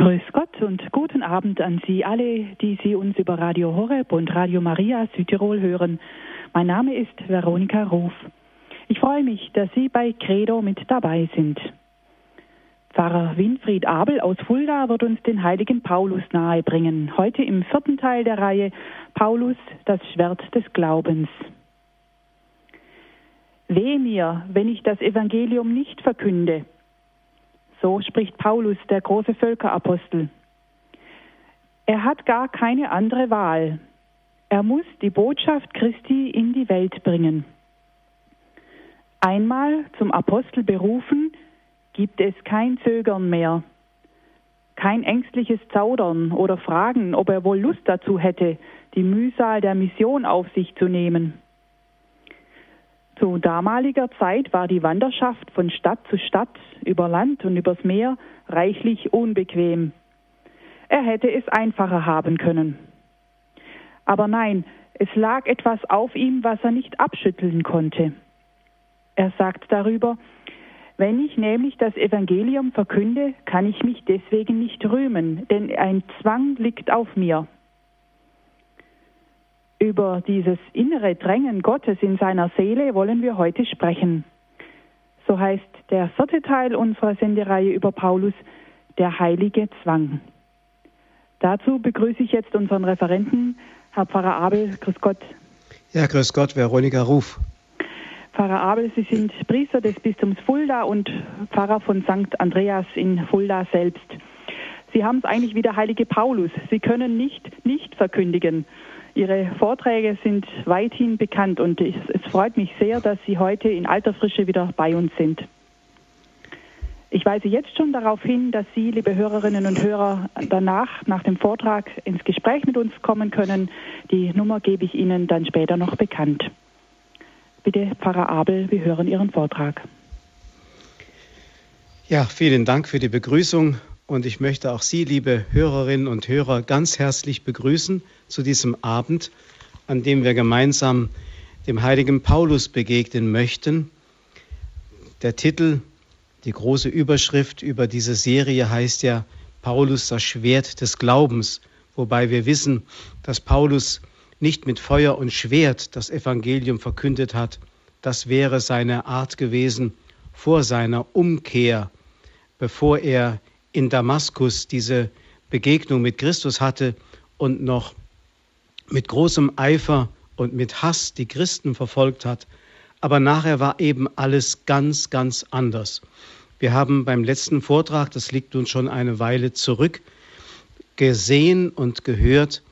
Grüß Gott und guten Abend an Sie alle, die Sie uns über Radio Horeb und Radio Maria Südtirol hören. Mein Name ist Veronika Ruf. Ich freue mich, dass Sie bei Credo mit dabei sind. Pfarrer Winfried Abel aus Fulda wird uns den heiligen Paulus nahebringen. Heute im vierten Teil der Reihe Paulus, das Schwert des Glaubens. Weh mir, wenn ich das Evangelium nicht verkünde, so spricht Paulus, der große Völkerapostel. Er hat gar keine andere Wahl. Er muss die Botschaft Christi in die Welt bringen. Einmal zum Apostel berufen, gibt es kein Zögern mehr, kein ängstliches Zaudern oder Fragen, ob er wohl Lust dazu hätte, die Mühsal der Mission auf sich zu nehmen. Zu damaliger Zeit war die Wanderschaft von Stadt zu Stadt, über Land und übers Meer reichlich unbequem. Er hätte es einfacher haben können. Aber nein, es lag etwas auf ihm, was er nicht abschütteln konnte. Er sagt darüber, wenn ich nämlich das Evangelium verkünde, kann ich mich deswegen nicht rühmen, denn ein Zwang liegt auf mir. Über dieses innere Drängen Gottes in seiner Seele wollen wir heute sprechen. So heißt der vierte Teil unserer Sendereihe über Paulus, der heilige Zwang. Dazu begrüße ich jetzt unseren Referenten, Herr Pfarrer Abel. Grüß Gott. Ja, grüß Gott, Veronika Ruf. Pfarrer Abel, Sie sind Priester des Bistums Fulda und Pfarrer von St. Andreas in Fulda selbst. Sie haben es eigentlich wie der heilige Paulus. Sie können nicht nicht verkündigen. Ihre Vorträge sind weithin bekannt und es, freut mich sehr, dass Sie heute in alter Frische wieder bei uns sind. Ich weise jetzt schon darauf hin, dass Sie, liebe Hörerinnen und Hörer, danach, nach dem Vortrag, ins Gespräch mit uns kommen können. Die Nummer gebe ich Ihnen dann später noch bekannt. Bitte, Pfarrer Abel, wir hören Ihren Vortrag. Ja, vielen Dank für die Begrüßung und ich möchte auch Sie, liebe Hörerinnen und Hörer, ganz herzlich begrüßen zu diesem Abend, an dem wir gemeinsam dem heiligen Paulus begegnen möchten. Der Titel, die große Überschrift über diese Serie heißt ja Paulus das Schwert des Glaubens, wobei wir wissen, dass Paulus nicht mit Feuer und Schwert das Evangelium verkündet hat. Das wäre seine Art gewesen vor seiner Umkehr, bevor er in Damaskus diese Begegnung mit Christus hatte und noch mit großem Eifer und mit Hass die Christen verfolgt hat. Aber nachher war eben alles ganz, ganz anders. Wir haben beim letzten Vortrag, das liegt uns schon eine Weile zurück, gesehen und gehört,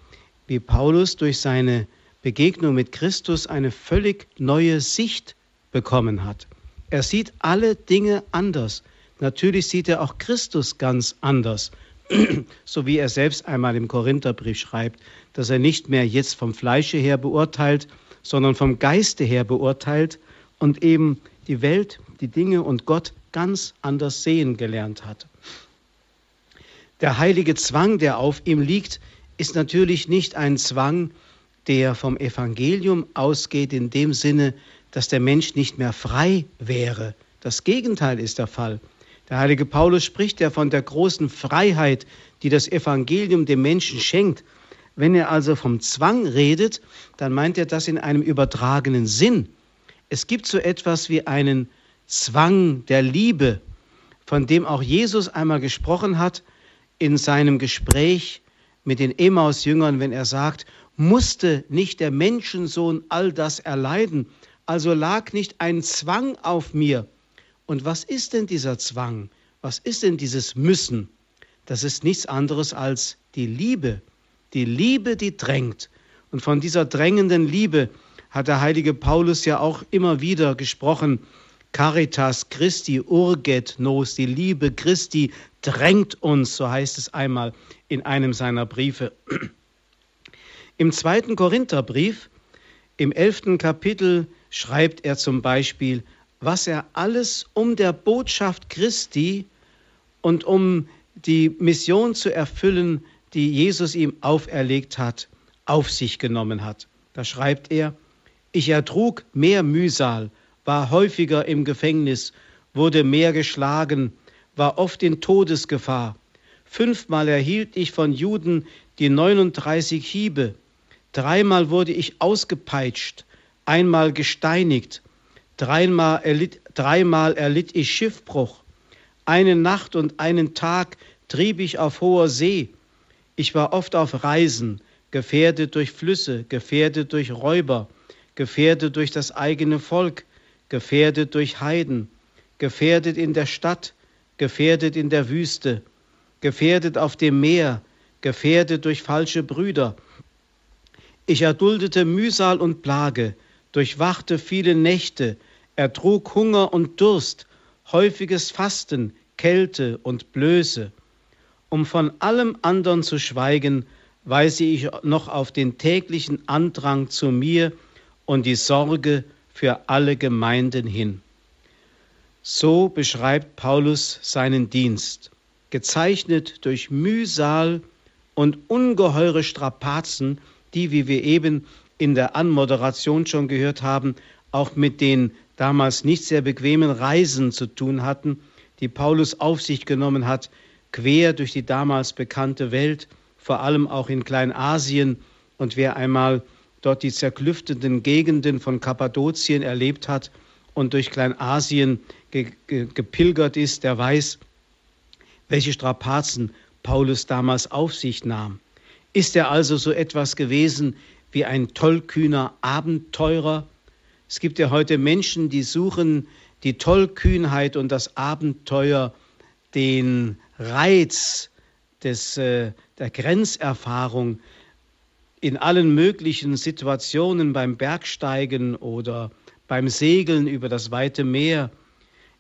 wie Paulus durch seine Begegnung mit Christus eine völlig neue Sicht bekommen hat. Er sieht alle Dinge anders. Natürlich sieht er auch Christus ganz anders, so wie er selbst einmal im Korintherbrief schreibt, dass er nicht mehr jetzt vom Fleische her beurteilt, sondern vom Geiste her beurteilt und eben die Welt, die Dinge und Gott ganz anders sehen gelernt hat. Der heilige Zwang, der auf ihm liegt, ist natürlich nicht ein Zwang, der vom Evangelium ausgeht in dem Sinne, dass der Mensch nicht mehr frei wäre. Das Gegenteil ist der Fall. Der heilige Paulus spricht ja von der großen Freiheit, die das Evangelium dem Menschen schenkt. Wenn er also vom Zwang redet, dann meint er das in einem übertragenen Sinn. Es gibt so etwas wie einen Zwang der Liebe, von dem auch Jesus einmal gesprochen hat in seinem Gespräch mit den Emmaus-Jüngern, wenn er sagt, musste nicht der Menschensohn all das erleiden, also lag nicht ein Zwang auf mir, und was ist denn dieser Zwang? Was ist denn dieses Müssen? Das ist nichts anderes als die Liebe. Die Liebe, die drängt. Und von dieser drängenden Liebe hat der heilige Paulus ja auch immer wieder gesprochen. Caritas Christi urget nos, die Liebe Christi drängt uns, so heißt es einmal in einem seiner Briefe. Im zweiten Korintherbrief, im elften Kapitel, schreibt er zum Beispiel, was er alles um der Botschaft Christi und um die Mission zu erfüllen, die Jesus ihm auferlegt hat, auf sich genommen hat. Da schreibt er, ich ertrug mehr Mühsal, war häufiger im Gefängnis, wurde mehr geschlagen, war oft in Todesgefahr. Fünfmal erhielt ich von Juden die 39 Hiebe. Dreimal wurde ich ausgepeitscht, einmal gesteinigt. Dreimal erlitt, dreimal erlitt ich Schiffbruch. Eine Nacht und einen Tag trieb ich auf hoher See. Ich war oft auf Reisen, gefährdet durch Flüsse, gefährdet durch Räuber, gefährdet durch das eigene Volk, gefährdet durch Heiden, gefährdet in der Stadt, gefährdet in der Wüste, gefährdet auf dem Meer, gefährdet durch falsche Brüder. Ich erduldete Mühsal und Plage, durchwachte viele Nächte, ertrug Hunger und Durst, häufiges Fasten, Kälte und Blöße. Um von allem andern zu schweigen, weise ich noch auf den täglichen Andrang zu mir und die Sorge für alle Gemeinden hin. So beschreibt Paulus seinen Dienst, gezeichnet durch Mühsal und ungeheure Strapazen, die, wie wir eben in der Anmoderation schon gehört haben, auch mit den damals nicht sehr bequemen Reisen zu tun hatten, die Paulus auf sich genommen hat, quer durch die damals bekannte Welt, vor allem auch in Kleinasien. Und wer einmal dort die zerklüfteten Gegenden von Kappadokien erlebt hat und durch Kleinasien ge ge gepilgert ist, der weiß, welche Strapazen Paulus damals auf sich nahm. Ist er also so etwas gewesen wie ein tollkühner Abenteurer? Es gibt ja heute Menschen, die suchen die Tollkühnheit und das Abenteuer, den Reiz des, äh, der Grenzerfahrung in allen möglichen Situationen beim Bergsteigen oder beim Segeln über das weite Meer,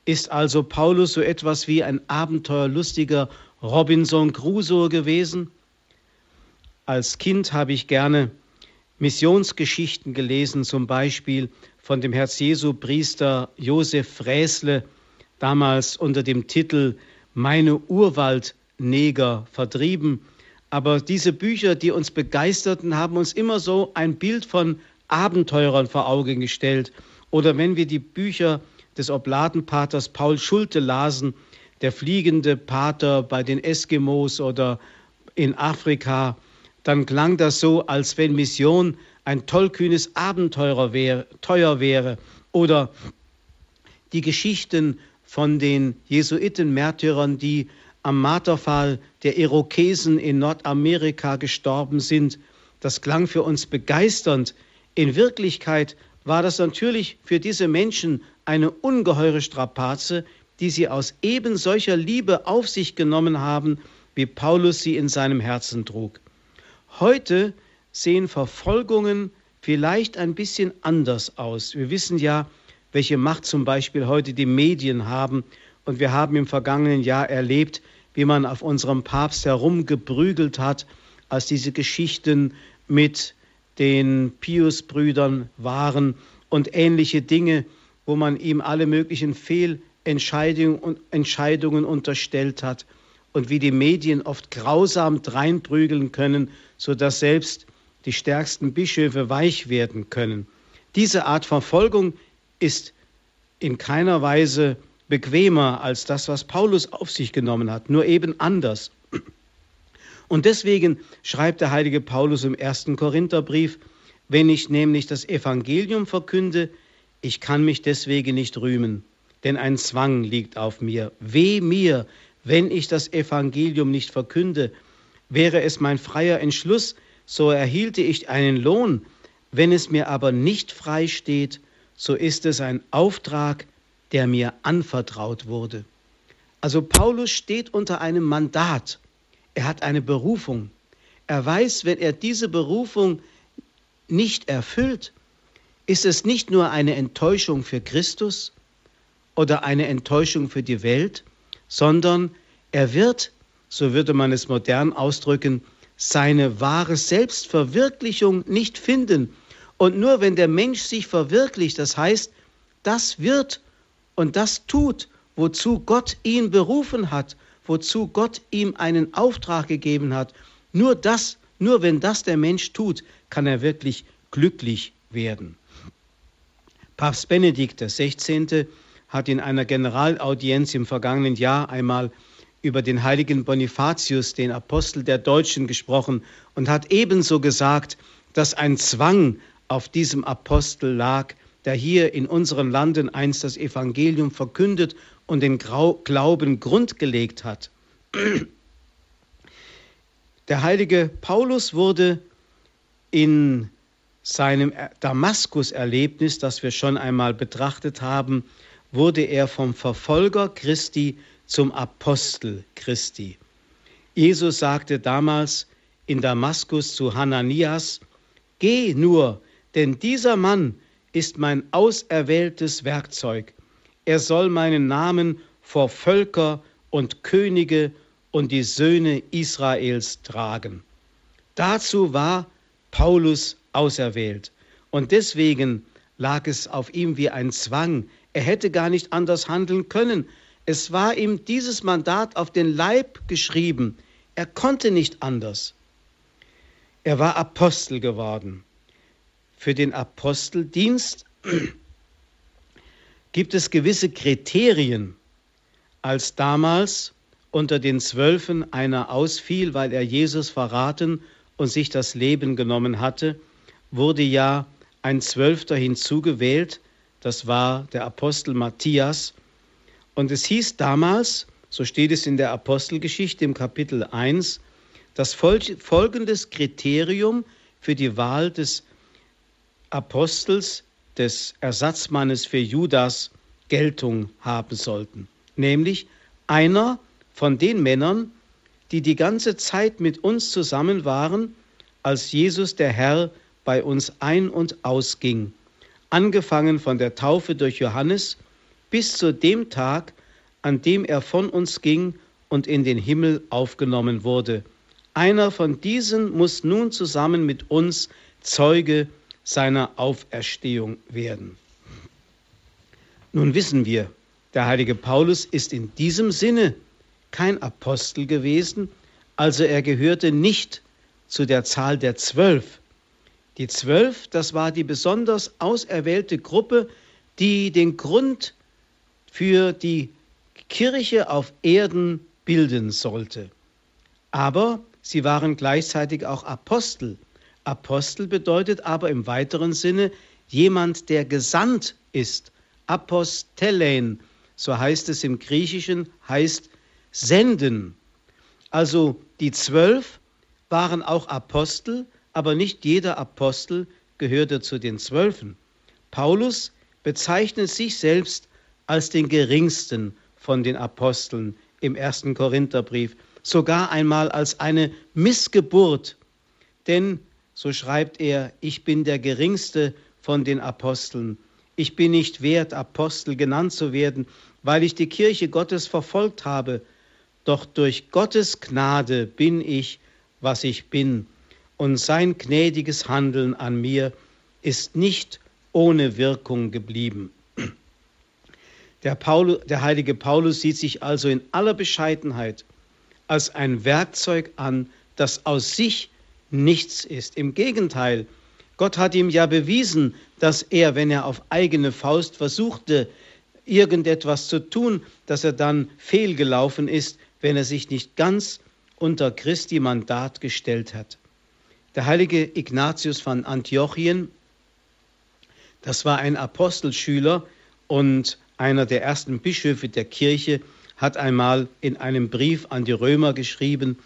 ist also Paulus so etwas wie ein abenteuerlustiger Robinson Crusoe gewesen? Als Kind habe ich gerne Missionsgeschichten gelesen, zum Beispiel von dem Herz-Jesu-Priester Josef Fräsle, damals unter dem Titel Meine Urwald Neger vertrieben. Aber diese Bücher, die uns begeisterten, haben uns immer so ein Bild von Abenteurern vor Augen gestellt. Oder wenn wir die Bücher des Obladenpaters Paul Schulte lasen, der fliegende Pater bei den Eskimos oder in Afrika, dann klang das so, als wenn Mission ein tollkühnes Abenteuer wäre, teuer wäre. Oder die Geschichten von den Jesuitenmärtyrern, die am Marterfall der Irokesen in Nordamerika gestorben sind. Das klang für uns begeisternd. In Wirklichkeit war das natürlich für diese Menschen eine ungeheure Strapaze, die sie aus eben solcher Liebe auf sich genommen haben, wie Paulus sie in seinem Herzen trug. Heute sehen Verfolgungen vielleicht ein bisschen anders aus. Wir wissen ja, welche Macht zum Beispiel heute die Medien haben. Und wir haben im vergangenen Jahr erlebt, wie man auf unserem Papst herumgeprügelt hat, als diese Geschichten mit den Pius-Brüdern waren und ähnliche Dinge, wo man ihm alle möglichen Fehlentscheidungen unterstellt hat und wie die Medien oft grausam dreinprügeln können, sodass selbst die stärksten Bischöfe weich werden können. Diese Art Verfolgung ist in keiner Weise bequemer als das, was Paulus auf sich genommen hat, nur eben anders. Und deswegen schreibt der heilige Paulus im ersten Korintherbrief, wenn ich nämlich das Evangelium verkünde, ich kann mich deswegen nicht rühmen, denn ein Zwang liegt auf mir. Weh mir, wenn ich das Evangelium nicht verkünde. Wäre es mein freier Entschluss, so erhielte ich einen Lohn. Wenn es mir aber nicht frei steht, so ist es ein Auftrag, der mir anvertraut wurde. Also Paulus steht unter einem Mandat. Er hat eine Berufung. Er weiß, wenn er diese Berufung nicht erfüllt, ist es nicht nur eine Enttäuschung für Christus oder eine Enttäuschung für die Welt, sondern er wird, so würde man es modern ausdrücken, seine wahre Selbstverwirklichung nicht finden. Und nur wenn der Mensch sich verwirklicht, das heißt, das wird und das tut, wozu Gott ihn berufen hat, wozu Gott ihm einen Auftrag gegeben hat, nur das, nur wenn das der Mensch tut, kann er wirklich glücklich werden. Papst Benedikt XVI. hat in einer Generalaudienz im vergangenen Jahr einmal über den heiligen Bonifatius, den Apostel der Deutschen, gesprochen und hat ebenso gesagt, dass ein Zwang auf diesem Apostel lag, der hier in unseren Landen einst das Evangelium verkündet und den Glauben grundgelegt hat. Der heilige Paulus wurde in seinem Damaskus-Erlebnis, das wir schon einmal betrachtet haben, wurde er vom Verfolger Christi zum Apostel Christi. Jesus sagte damals in Damaskus zu Hananias, Geh nur, denn dieser Mann ist mein auserwähltes Werkzeug. Er soll meinen Namen vor Völker und Könige und die Söhne Israels tragen. Dazu war Paulus auserwählt. Und deswegen lag es auf ihm wie ein Zwang. Er hätte gar nicht anders handeln können. Es war ihm dieses Mandat auf den Leib geschrieben. Er konnte nicht anders. Er war Apostel geworden. Für den Aposteldienst gibt es gewisse Kriterien. Als damals unter den Zwölfen einer ausfiel, weil er Jesus verraten und sich das Leben genommen hatte, wurde ja ein Zwölfter hinzugewählt, das war der Apostel Matthias. Und es hieß damals, so steht es in der Apostelgeschichte im Kapitel 1, dass folgendes Kriterium für die Wahl des Apostels, des Ersatzmannes für Judas, Geltung haben sollten. Nämlich einer von den Männern, die die ganze Zeit mit uns zusammen waren, als Jesus der Herr bei uns ein- und ausging, angefangen von der Taufe durch Johannes bis zu dem Tag, an dem er von uns ging und in den Himmel aufgenommen wurde. Einer von diesen muss nun zusammen mit uns Zeuge seiner Auferstehung werden. Nun wissen wir, der heilige Paulus ist in diesem Sinne kein Apostel gewesen, also er gehörte nicht zu der Zahl der Zwölf, die Zwölf, das war die besonders auserwählte Gruppe, die den Grund für die Kirche auf Erden bilden sollte. Aber sie waren gleichzeitig auch Apostel. Apostel bedeutet aber im weiteren Sinne jemand, der gesandt ist. Apostelen, so heißt es im Griechischen, heißt senden. Also die zwölf waren auch Apostel, aber nicht jeder Apostel gehörte zu den Zwölfen. Paulus bezeichnet sich selbst als den geringsten von den Aposteln im ersten Korintherbrief, sogar einmal als eine Missgeburt. Denn, so schreibt er, ich bin der geringste von den Aposteln. Ich bin nicht wert, Apostel genannt zu werden, weil ich die Kirche Gottes verfolgt habe. Doch durch Gottes Gnade bin ich, was ich bin und sein gnädiges Handeln an mir ist nicht ohne Wirkung geblieben. Der, Paulus, der heilige Paulus sieht sich also in aller Bescheidenheit als ein Werkzeug an, das aus sich nichts ist. Im Gegenteil, Gott hat ihm ja bewiesen, dass er, wenn er auf eigene Faust versuchte, irgendetwas zu tun, dass er dann fehlgelaufen ist, wenn er sich nicht ganz unter Christi Mandat gestellt hat. Der heilige Ignatius von Antiochien, das war ein Apostelschüler und einer der ersten Bischöfe der Kirche, hat einmal in einem Brief an die Römer geschrieben,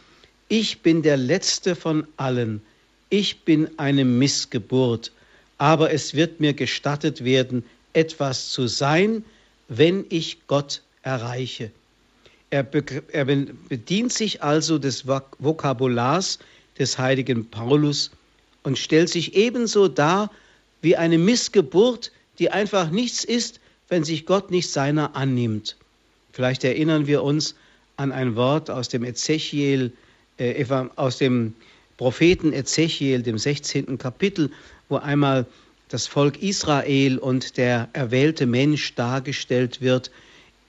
ich bin der letzte von allen, ich bin eine Missgeburt, aber es wird mir gestattet werden, etwas zu sein, wenn ich Gott erreiche. Er, bedient sich also des Vokabulars des heiligen Paulus und stellt sich ebenso dar wie eine Missgeburt, die einfach nichts ist, wenn sich Gott nicht seiner annimmt. Vielleicht erinnern wir uns an ein Wort aus dem Ezechiel, äh, aus dem Propheten Ezechiel, dem 16. Kapitel, wo einmal das Volk Israel und der erwählte Mensch dargestellt wird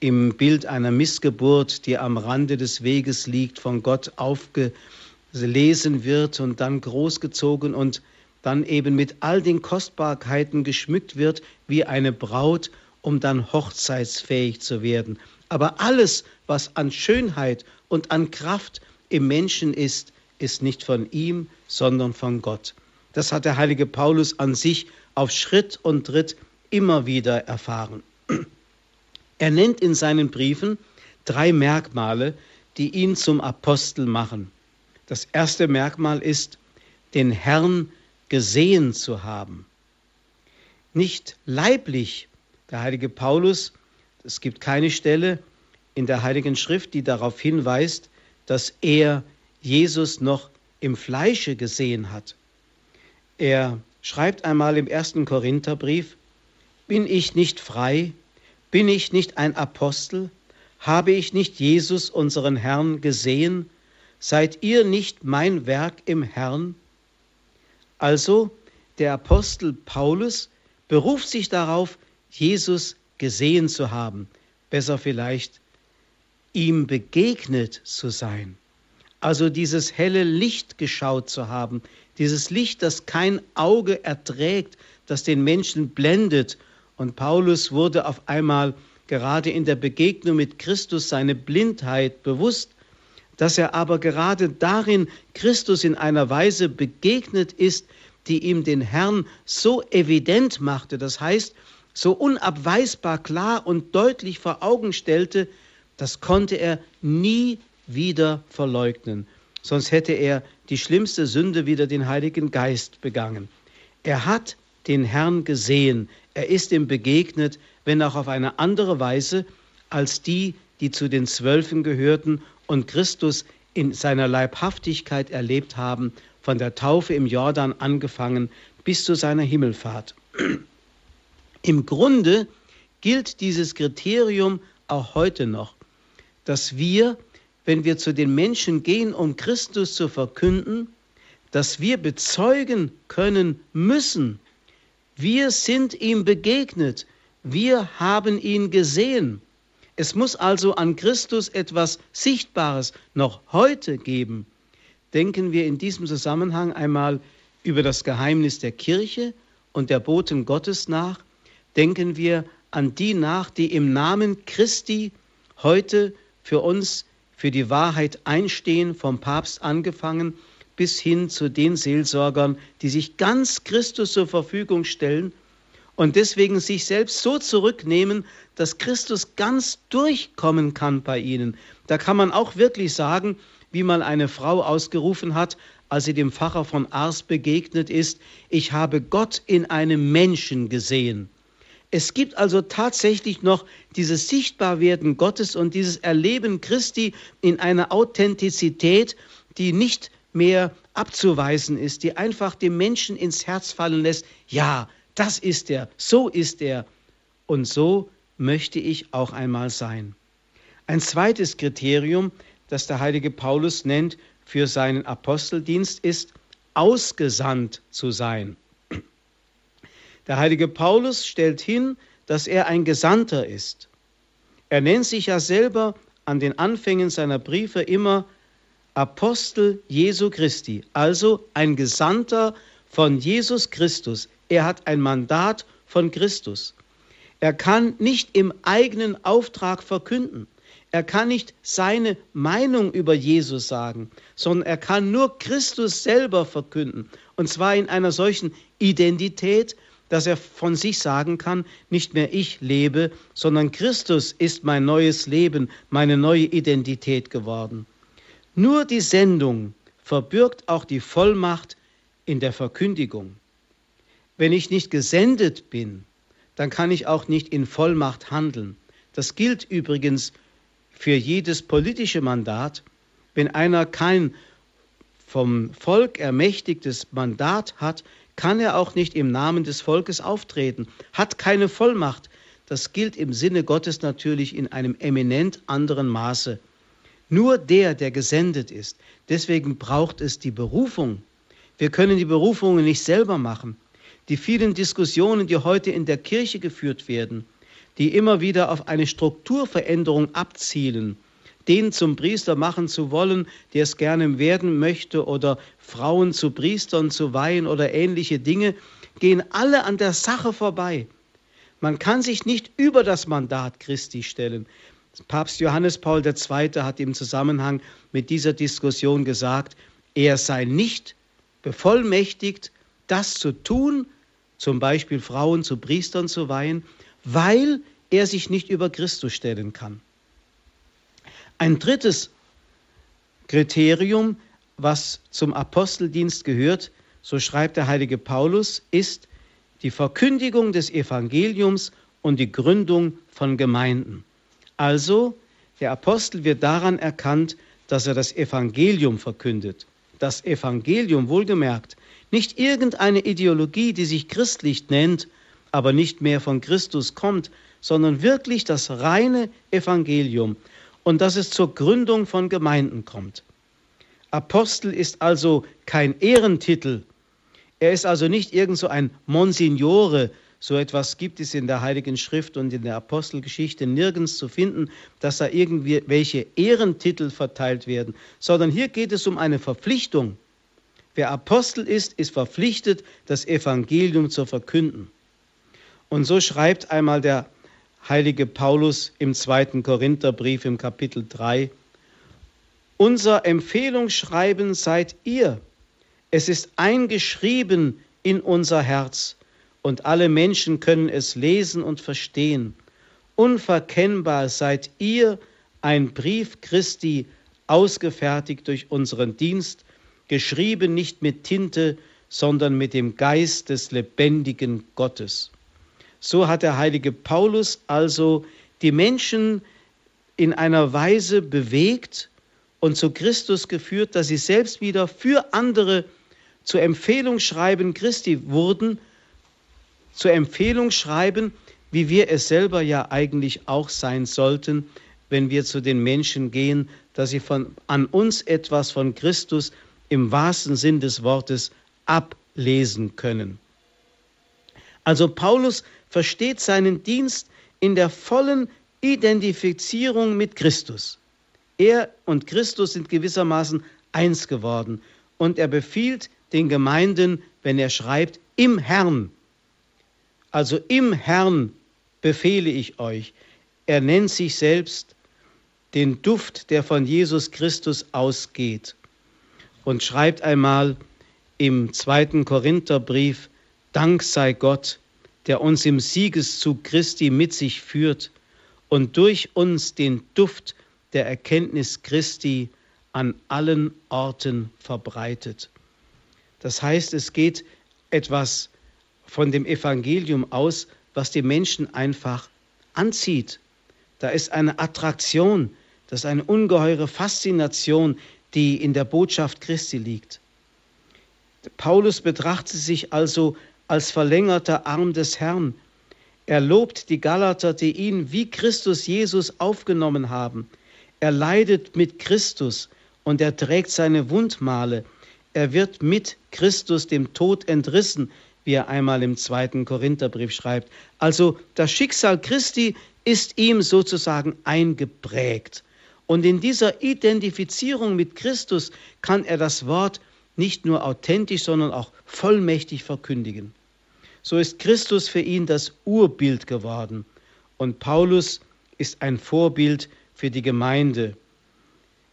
im Bild einer Missgeburt, die am Rande des Weges liegt, von Gott aufgebaut lesen wird und dann großgezogen und dann eben mit all den Kostbarkeiten geschmückt wird wie eine Braut, um dann hochzeitsfähig zu werden. Aber alles, was an Schönheit und an Kraft im Menschen ist, ist nicht von ihm, sondern von Gott. Das hat der heilige Paulus an sich auf Schritt und Tritt immer wieder erfahren. Er nennt in seinen Briefen drei Merkmale, die ihn zum Apostel machen. Das erste Merkmal ist, den Herrn gesehen zu haben. Nicht leiblich. Der heilige Paulus, es gibt keine Stelle in der heiligen Schrift, die darauf hinweist, dass er Jesus noch im Fleische gesehen hat. Er schreibt einmal im ersten Korintherbrief, bin ich nicht frei, bin ich nicht ein Apostel, habe ich nicht Jesus, unseren Herrn, gesehen, seid ihr nicht mein Werk im Herrn? Also der Apostel Paulus beruft sich darauf, Jesus gesehen zu haben, besser vielleicht ihm begegnet zu sein also dieses helle Licht geschaut zu haben, dieses Licht, das kein Auge erträgt, das den Menschen blendet. Und Paulus wurde auf einmal gerade in der Begegnung mit Christus seine Blindheit bewusst, dass er aber gerade darin Christus in einer Weise begegnet ist, die ihm den Herrn so evident machte, das heißt, so unabweisbar klar und deutlich vor Augen stellte, das konnte er nie wieder verleugnen. Sonst hätte er die schlimmste Sünde wieder den Heiligen Geist begangen. Er hat den Herrn gesehen, er ist ihm begegnet, wenn auch auf eine andere Weise als die, die zu den Zwölfen gehörten und Christus in seiner Leibhaftigkeit erlebt haben, von der Taufe im Jordan angefangen bis zu seiner Himmelfahrt. Im Grunde gilt dieses Kriterium auch heute noch, dass wir wenn wir zu den Menschen gehen, um Christus zu verkünden, dass wir bezeugen können müssen, wir sind ihm begegnet, wir haben ihn gesehen. Es muss also an Christus etwas Sichtbares noch heute geben. Denken wir in diesem Zusammenhang einmal über das Geheimnis der Kirche und der Boten Gottes nach. Denken wir an die nach, die im Namen Christi heute für uns für die Wahrheit einstehen, vom Papst angefangen bis hin zu den Seelsorgern, die sich ganz Christus zur Verfügung stellen und deswegen sich selbst so zurücknehmen, dass Christus ganz durchkommen kann bei ihnen. Da kann man auch wirklich sagen, wie mal eine Frau ausgerufen hat, als sie dem Pfarrer von Ars begegnet ist, ich habe Gott in einem Menschen gesehen. Es gibt also tatsächlich noch dieses Sichtbarwerden Gottes und dieses Erleben Christi in einer Authentizität, die nicht mehr abzuweisen ist, die einfach dem Menschen ins Herz fallen lässt, ja, das ist er, so ist er und so möchte ich auch einmal sein. Ein zweites Kriterium, das der heilige Paulus nennt für seinen Aposteldienst, ist ausgesandt zu sein. Der heilige Paulus stellt hin, dass er ein Gesandter ist. Er nennt sich ja selber an den Anfängen seiner Briefe immer Apostel Jesu Christi, also ein Gesandter von Jesus Christus. Er hat ein Mandat von Christus. Er kann nicht im eigenen Auftrag verkünden. Er kann nicht seine Meinung über Jesus sagen, sondern er kann nur Christus selber verkünden. Und zwar in einer solchen Identität, dass er von sich sagen kann, nicht mehr ich lebe, sondern Christus ist mein neues Leben, meine neue Identität geworden. Nur die Sendung verbirgt auch die Vollmacht in der Verkündigung. Wenn ich nicht gesendet bin, dann kann ich auch nicht in Vollmacht handeln. Das gilt übrigens für jedes politische Mandat. Wenn einer kein vom Volk ermächtigtes Mandat hat, kann er auch nicht im Namen des Volkes auftreten, hat keine Vollmacht. Das gilt im Sinne Gottes natürlich in einem eminent anderen Maße. Nur der, der gesendet ist. Deswegen braucht es die Berufung. Wir können die Berufungen nicht selber machen. Die vielen Diskussionen, die heute in der Kirche geführt werden, die immer wieder auf eine Strukturveränderung abzielen, den zum Priester machen zu wollen, der es gerne werden möchte, oder Frauen zu Priestern zu weihen oder ähnliche Dinge, gehen alle an der Sache vorbei. Man kann sich nicht über das Mandat Christi stellen. Papst Johannes Paul II. hat im Zusammenhang mit dieser Diskussion gesagt, er sei nicht bevollmächtigt, das zu tun, zum Beispiel Frauen zu Priestern zu weihen, weil er sich nicht über Christus stellen kann. Ein drittes Kriterium, was zum Aposteldienst gehört, so schreibt der heilige Paulus, ist die Verkündigung des Evangeliums und die Gründung von Gemeinden. Also, der Apostel wird daran erkannt, dass er das Evangelium verkündet. Das Evangelium, wohlgemerkt, nicht irgendeine Ideologie, die sich christlich nennt, aber nicht mehr von Christus kommt, sondern wirklich das reine Evangelium und dass es zur Gründung von Gemeinden kommt. Apostel ist also kein Ehrentitel. Er ist also nicht irgend so ein Monsignore, so etwas gibt es in der Heiligen Schrift und in der Apostelgeschichte nirgends zu finden, dass da irgendwie welche Ehrentitel verteilt werden, sondern hier geht es um eine Verpflichtung. Wer Apostel ist, ist verpflichtet, das Evangelium zu verkünden. Und so schreibt einmal der heilige Paulus im zweiten Korintherbrief im Kapitel 3, unser Empfehlungsschreiben seid ihr. Es ist eingeschrieben in unser Herz und alle Menschen können es lesen und verstehen. Unverkennbar seid ihr ein Brief Christi, ausgefertigt durch unseren Dienst, geschrieben nicht mit Tinte, sondern mit dem Geist des lebendigen Gottes. So hat der heilige Paulus also die Menschen in einer Weise bewegt und zu Christus geführt, dass sie selbst wieder für andere zu Empfehlungsschreiben Christi wurden zur Empfehlung schreiben, wie wir es selber ja eigentlich auch sein sollten, wenn wir zu den Menschen gehen, dass sie von, an uns etwas von Christus im wahrsten Sinn des Wortes ablesen können. Also Paulus versteht seinen Dienst in der vollen Identifizierung mit Christus. Er und Christus sind gewissermaßen eins geworden und er befiehlt den Gemeinden, wenn er schreibt, im Herrn also im Herrn befehle ich euch. Er nennt sich selbst den Duft, der von Jesus Christus ausgeht. Und schreibt einmal im zweiten Korintherbrief, Dank sei Gott, der uns im Siegeszug Christi mit sich führt und durch uns den Duft der Erkenntnis Christi an allen Orten verbreitet. Das heißt, es geht etwas von dem Evangelium aus, was die Menschen einfach anzieht. Da ist eine Attraktion, das ist eine ungeheure Faszination, die in der Botschaft Christi liegt. Paulus betrachtet sich also als verlängerter Arm des Herrn. Er lobt die Galater, die ihn wie Christus Jesus aufgenommen haben. Er leidet mit Christus und er trägt seine Wundmale. Er wird mit Christus dem Tod entrissen wie er einmal im zweiten Korintherbrief schreibt. Also das Schicksal Christi ist ihm sozusagen eingeprägt. Und in dieser Identifizierung mit Christus kann er das Wort nicht nur authentisch, sondern auch vollmächtig verkündigen. So ist Christus für ihn das Urbild geworden. Und Paulus ist ein Vorbild für die Gemeinde.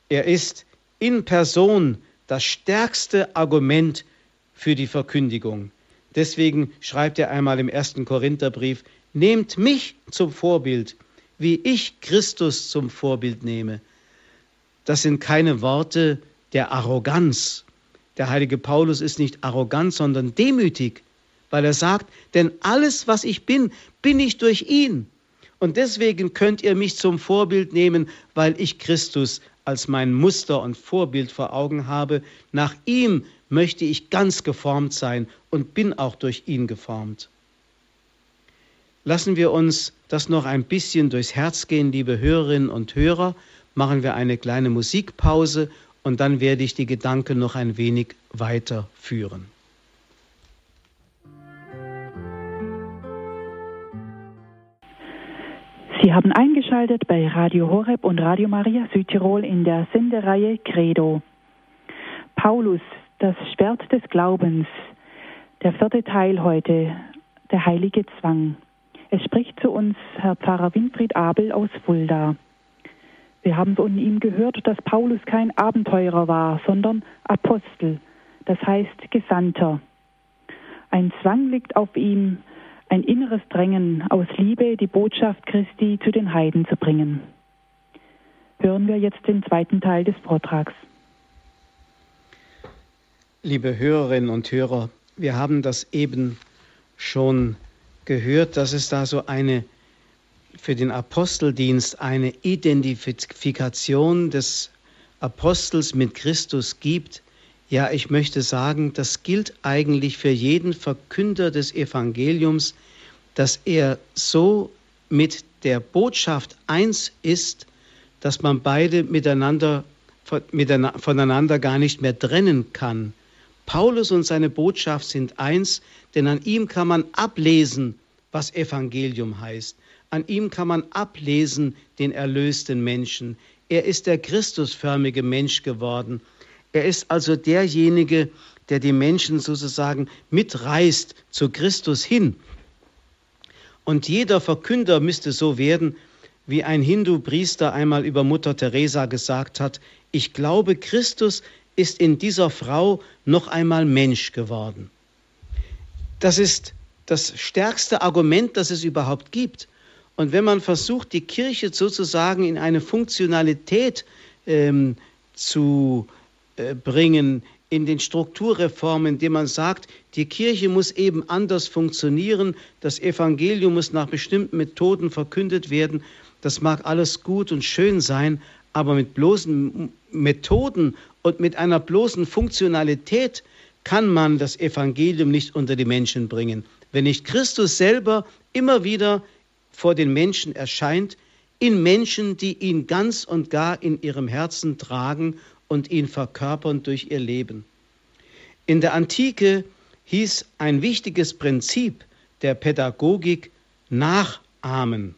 Er ist in Person das stärkste Argument für die Verkündigung. Deswegen schreibt er einmal im ersten Korintherbrief, nehmt mich zum Vorbild, wie ich Christus zum Vorbild nehme. Das sind keine Worte der Arroganz. Der heilige Paulus ist nicht arrogant, sondern demütig, weil er sagt, denn alles, was ich bin, bin ich durch ihn. Und deswegen könnt ihr mich zum Vorbild nehmen, weil ich Christus als mein Muster und Vorbild vor Augen habe. Nach ihm möchte ich ganz geformt sein und bin auch durch ihn geformt. Lassen wir uns das noch ein bisschen durchs Herz gehen, liebe Hörerinnen und Hörer. Machen wir eine kleine Musikpause und dann werde ich die Gedanken noch ein wenig weiterführen. Sie haben eingeschaltet bei Radio Horeb und Radio Maria Südtirol in der Sendereihe Credo. Paulus das Schwert des Glaubens, der vierte Teil heute, der heilige Zwang. Es spricht zu uns Herr Pfarrer Winfried Abel aus Fulda. Wir haben von ihm gehört, dass Paulus kein Abenteurer war, sondern Apostel, das heißt Gesandter. Ein Zwang liegt auf ihm, ein inneres Drängen aus Liebe, die Botschaft Christi zu den Heiden zu bringen. Hören wir jetzt den zweiten Teil des Vortrags. Liebe Hörerinnen und Hörer, wir haben das eben schon gehört, dass es da so eine für den Aposteldienst eine Identifikation des Apostels mit Christus gibt, ja, ich möchte sagen, das gilt eigentlich für jeden Verkünder des Evangeliums, dass er so mit der Botschaft eins ist, dass man beide miteinander voneinander gar nicht mehr trennen kann. Paulus und seine Botschaft sind eins, denn an ihm kann man ablesen, was Evangelium heißt. An ihm kann man ablesen den erlösten Menschen. Er ist der Christusförmige Mensch geworden. Er ist also derjenige, der die Menschen sozusagen mitreißt zu Christus hin. Und jeder Verkünder müsste so werden, wie ein Hindu-Priester einmal über Mutter Teresa gesagt hat, ich glaube, Christus ist in dieser Frau noch einmal Mensch geworden. Das ist das stärkste Argument, das es überhaupt gibt. Und wenn man versucht, die Kirche sozusagen in eine Funktionalität ähm, zu äh, bringen, in den Strukturreformen, indem man sagt, die Kirche muss eben anders funktionieren, das Evangelium muss nach bestimmten Methoden verkündet werden, das mag alles gut und schön sein, aber mit bloßen Methoden und mit einer bloßen Funktionalität kann man das Evangelium nicht unter die Menschen bringen. Wenn nicht Christus selber immer wieder vor den Menschen erscheint, in Menschen, die ihn ganz und gar in ihrem Herzen tragen und ihn verkörpern durch ihr Leben. In der Antike hieß ein wichtiges Prinzip der Pädagogik Nachahmen.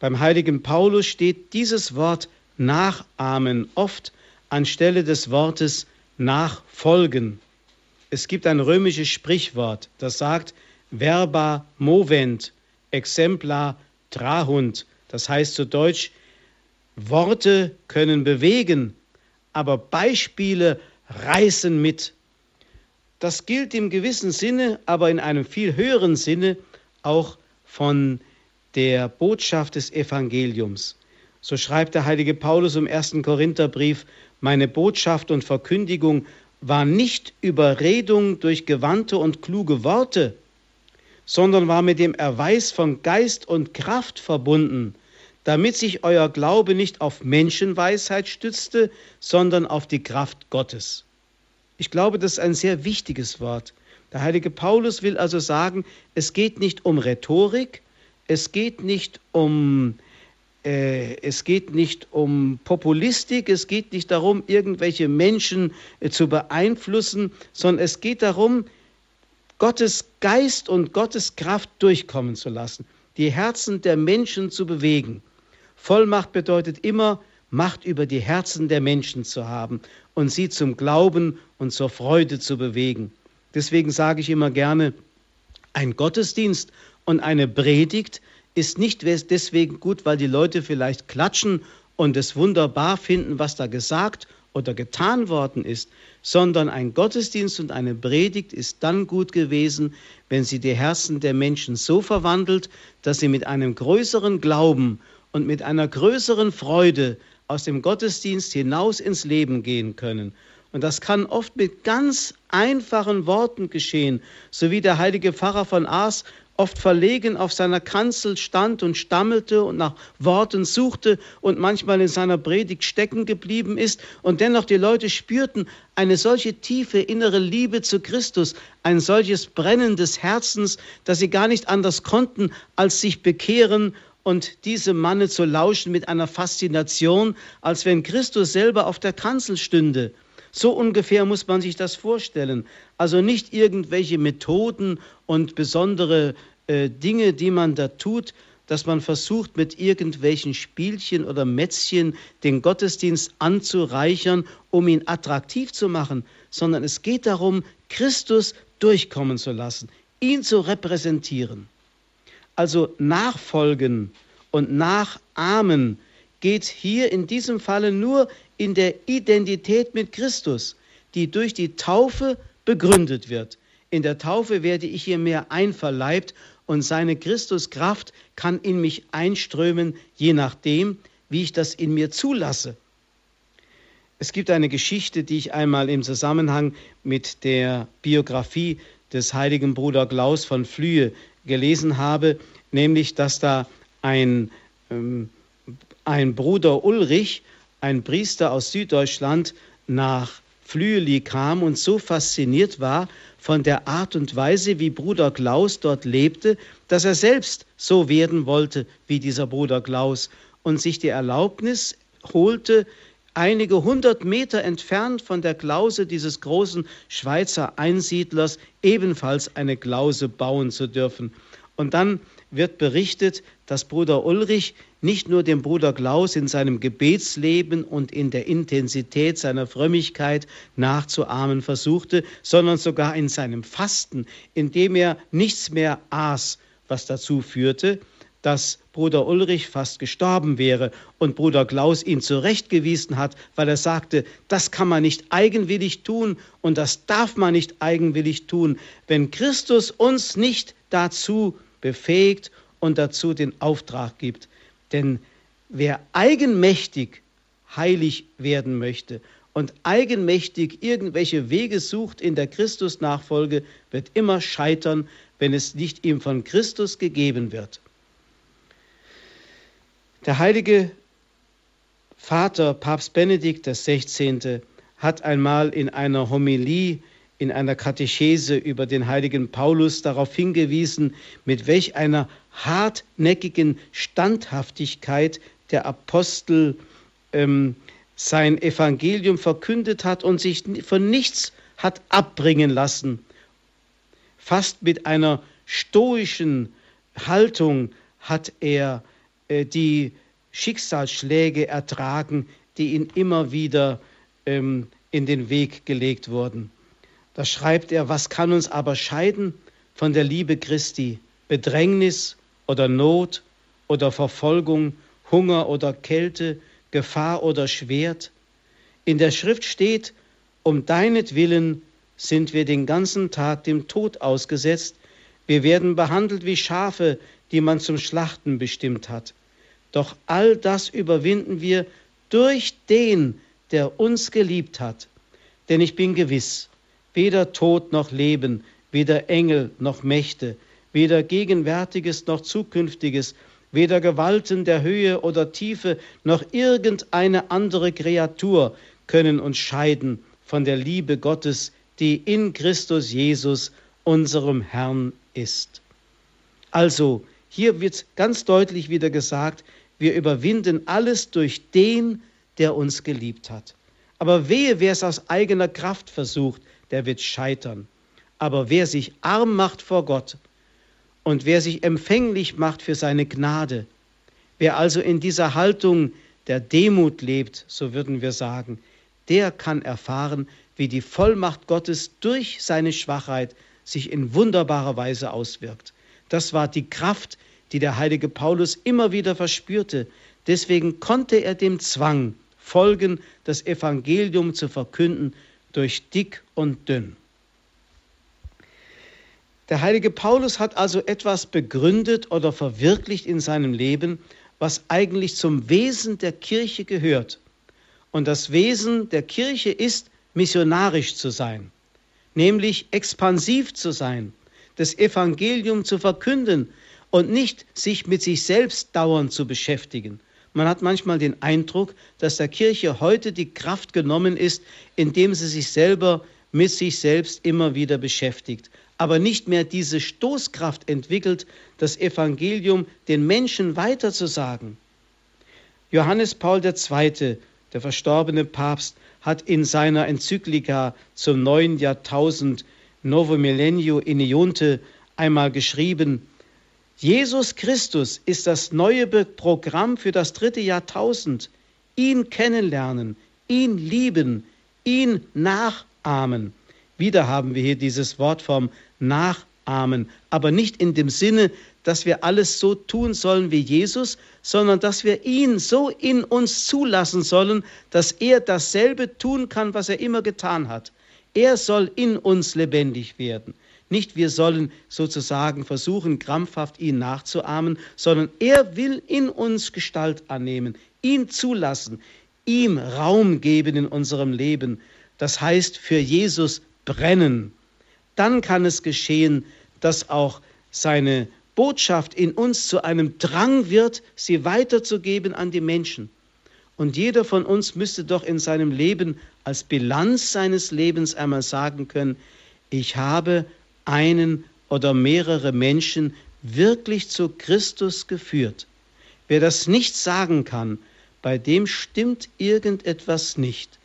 Beim heiligen Paulus steht dieses Wort Nachahmen oft anstelle des Wortes Nachfolgen. Es gibt ein römisches Sprichwort, das sagt verba movent, exempla trahunt. Das heißt zu Deutsch, Worte können bewegen, aber Beispiele reißen mit. Das gilt im gewissen Sinne, aber in einem viel höheren Sinne auch von der Botschaft des Evangeliums. So schreibt der heilige Paulus im ersten Korintherbrief, meine Botschaft und Verkündigung war nicht Überredung durch gewandte und kluge Worte, sondern war mit dem Erweis von Geist und Kraft verbunden, damit sich euer Glaube nicht auf Menschenweisheit stützte, sondern auf die Kraft Gottes. Ich glaube, das ist ein sehr wichtiges Wort. Der heilige Paulus will also sagen, es geht nicht um Rhetorik, es geht nicht um äh, es geht nicht um Populistik, es geht nicht darum, irgendwelche Menschen äh, zu beeinflussen, sondern es geht darum, Gottes Geist und Gottes Kraft durchkommen zu lassen, die Herzen der Menschen zu bewegen. Vollmacht bedeutet immer, Macht über die Herzen der Menschen zu haben und sie zum Glauben und zur Freude zu bewegen. Deswegen sage ich immer gerne, ein Gottesdienst und eine Predigt ist nicht deswegen gut, weil die Leute vielleicht klatschen und es wunderbar finden, was da gesagt oder getan worden ist, sondern ein Gottesdienst und eine Predigt ist dann gut gewesen, wenn sie die Herzen der Menschen so verwandelt, dass sie mit einem größeren Glauben und mit einer größeren Freude aus dem Gottesdienst hinaus ins Leben gehen können. Und das kann oft mit ganz einfachen Worten geschehen, so wie der heilige Pfarrer von Aas oft verlegen auf seiner Kanzel stand und stammelte und nach Worten suchte und manchmal in seiner Predigt stecken geblieben ist und dennoch die Leute spürten eine solche tiefe innere Liebe zu Christus, ein solches Brennen des Herzens, dass sie gar nicht anders konnten, als sich bekehren und diese Manne zu lauschen mit einer Faszination, als wenn Christus selber auf der Kanzel stünde. So ungefähr muss man sich das vorstellen. Also nicht irgendwelche Methoden und besondere äh, Dinge, die man da tut, dass man versucht, mit irgendwelchen Spielchen oder Mätzchen den Gottesdienst anzureichern, um ihn attraktiv zu machen, sondern es geht darum, Christus durchkommen zu lassen, ihn zu repräsentieren. Also nachfolgen und nachahmen geht hier in diesem Falle nur in der Identität mit Christus, die durch die Taufe begründet wird. In der Taufe werde ich hier mehr einverleibt und seine Christuskraft kann in mich einströmen, je nachdem, wie ich das in mir zulasse. Es gibt eine Geschichte, die ich einmal im Zusammenhang mit der Biografie des heiligen Bruder Klaus von Flühe gelesen habe, nämlich dass da ein, ähm, ein Bruder Ulrich, ein Priester aus Süddeutschland, nach Flüeli kam und so fasziniert war von der Art und Weise, wie Bruder Klaus dort lebte, dass er selbst so werden wollte wie dieser Bruder Klaus und sich die Erlaubnis holte, einige hundert Meter entfernt von der Klause dieses großen Schweizer Einsiedlers ebenfalls eine Klause bauen zu dürfen. Und dann wird berichtet, dass Bruder Ulrich nicht nur dem Bruder Klaus in seinem Gebetsleben und in der Intensität seiner Frömmigkeit nachzuahmen versuchte, sondern sogar in seinem Fasten, indem er nichts mehr aß, was dazu führte, dass Bruder Ulrich fast gestorben wäre und Bruder Klaus ihn zurechtgewiesen hat, weil er sagte, das kann man nicht eigenwillig tun und das darf man nicht eigenwillig tun, wenn Christus uns nicht dazu befähigt und dazu den Auftrag gibt. Denn wer eigenmächtig heilig werden möchte und eigenmächtig irgendwelche Wege sucht in der Christusnachfolge, wird immer scheitern, wenn es nicht ihm von Christus gegeben wird. Der heilige Vater, Papst Benedikt XVI., hat einmal in einer Homilie in einer Katechese über den heiligen Paulus darauf hingewiesen, mit welch einer hartnäckigen Standhaftigkeit der Apostel ähm, sein Evangelium verkündet hat und sich von nichts hat abbringen lassen. Fast mit einer stoischen Haltung hat er äh, die Schicksalsschläge ertragen, die ihn immer wieder ähm, in den Weg gelegt wurden. Da schreibt er, was kann uns aber scheiden von der Liebe Christi? Bedrängnis oder Not oder Verfolgung, Hunger oder Kälte, Gefahr oder Schwert? In der Schrift steht, um deinetwillen sind wir den ganzen Tag dem Tod ausgesetzt. Wir werden behandelt wie Schafe, die man zum Schlachten bestimmt hat. Doch all das überwinden wir durch den, der uns geliebt hat. Denn ich bin gewiss, weder Tod noch Leben, weder Engel noch Mächte, weder Gegenwärtiges noch Zukünftiges, weder Gewalten der Höhe oder Tiefe noch irgendeine andere Kreatur können uns scheiden von der Liebe Gottes, die in Christus Jesus, unserem Herrn, ist. Also, hier wird ganz deutlich wieder gesagt, wir überwinden alles durch den, der uns geliebt hat. Aber wehe, wer es aus eigener Kraft versucht, der wird scheitern. Aber wer sich arm macht vor Gott und wer sich empfänglich macht für seine Gnade, wer also in dieser Haltung der Demut lebt, so würden wir sagen, der kann erfahren, wie die Vollmacht Gottes durch seine Schwachheit sich in wunderbarer Weise auswirkt. Das war die Kraft, die der heilige Paulus immer wieder verspürte. Deswegen konnte er dem Zwang folgen, das Evangelium zu verkünden durch dick und dünn. Der heilige Paulus hat also etwas begründet oder verwirklicht in seinem Leben, was eigentlich zum Wesen der Kirche gehört. Und das Wesen der Kirche ist, missionarisch zu sein, nämlich expansiv zu sein, das Evangelium zu verkünden und nicht sich mit sich selbst dauernd zu beschäftigen. Man hat manchmal den Eindruck, dass der Kirche heute die Kraft genommen ist, indem sie sich selber mit sich selbst immer wieder beschäftigt, aber nicht mehr diese Stoßkraft entwickelt, das Evangelium den Menschen weiterzusagen. Johannes Paul II., der verstorbene Papst, hat in seiner Enzyklika zum neuen Jahrtausend Novo Millennio in Ionte einmal geschrieben, Jesus Christus ist das neue Programm für das dritte Jahrtausend. Ihn kennenlernen, ihn lieben, ihn nachahmen. Wieder haben wir hier dieses Wort vom Nachahmen aber nicht in dem Sinne, dass wir alles so tun sollen wie Jesus, sondern dass wir ihn so in uns zulassen sollen, dass er dasselbe tun kann, was er immer getan hat. Er soll in uns lebendig werden. Nicht wir sollen sozusagen versuchen, krampfhaft ihn nachzuahmen, sondern er will in uns Gestalt annehmen, ihn zulassen, ihm Raum geben in unserem Leben. Das heißt, für Jesus brennen. Dann kann es geschehen, dass auch seine Botschaft in uns zu einem Drang wird, sie weiterzugeben an die Menschen. Und jeder von uns müsste doch in seinem Leben als Bilanz seines Lebens einmal sagen können, ich habe einen oder mehrere Menschen wirklich zu Christus geführt. Wer das nicht sagen kann, bei dem stimmt irgendetwas nicht.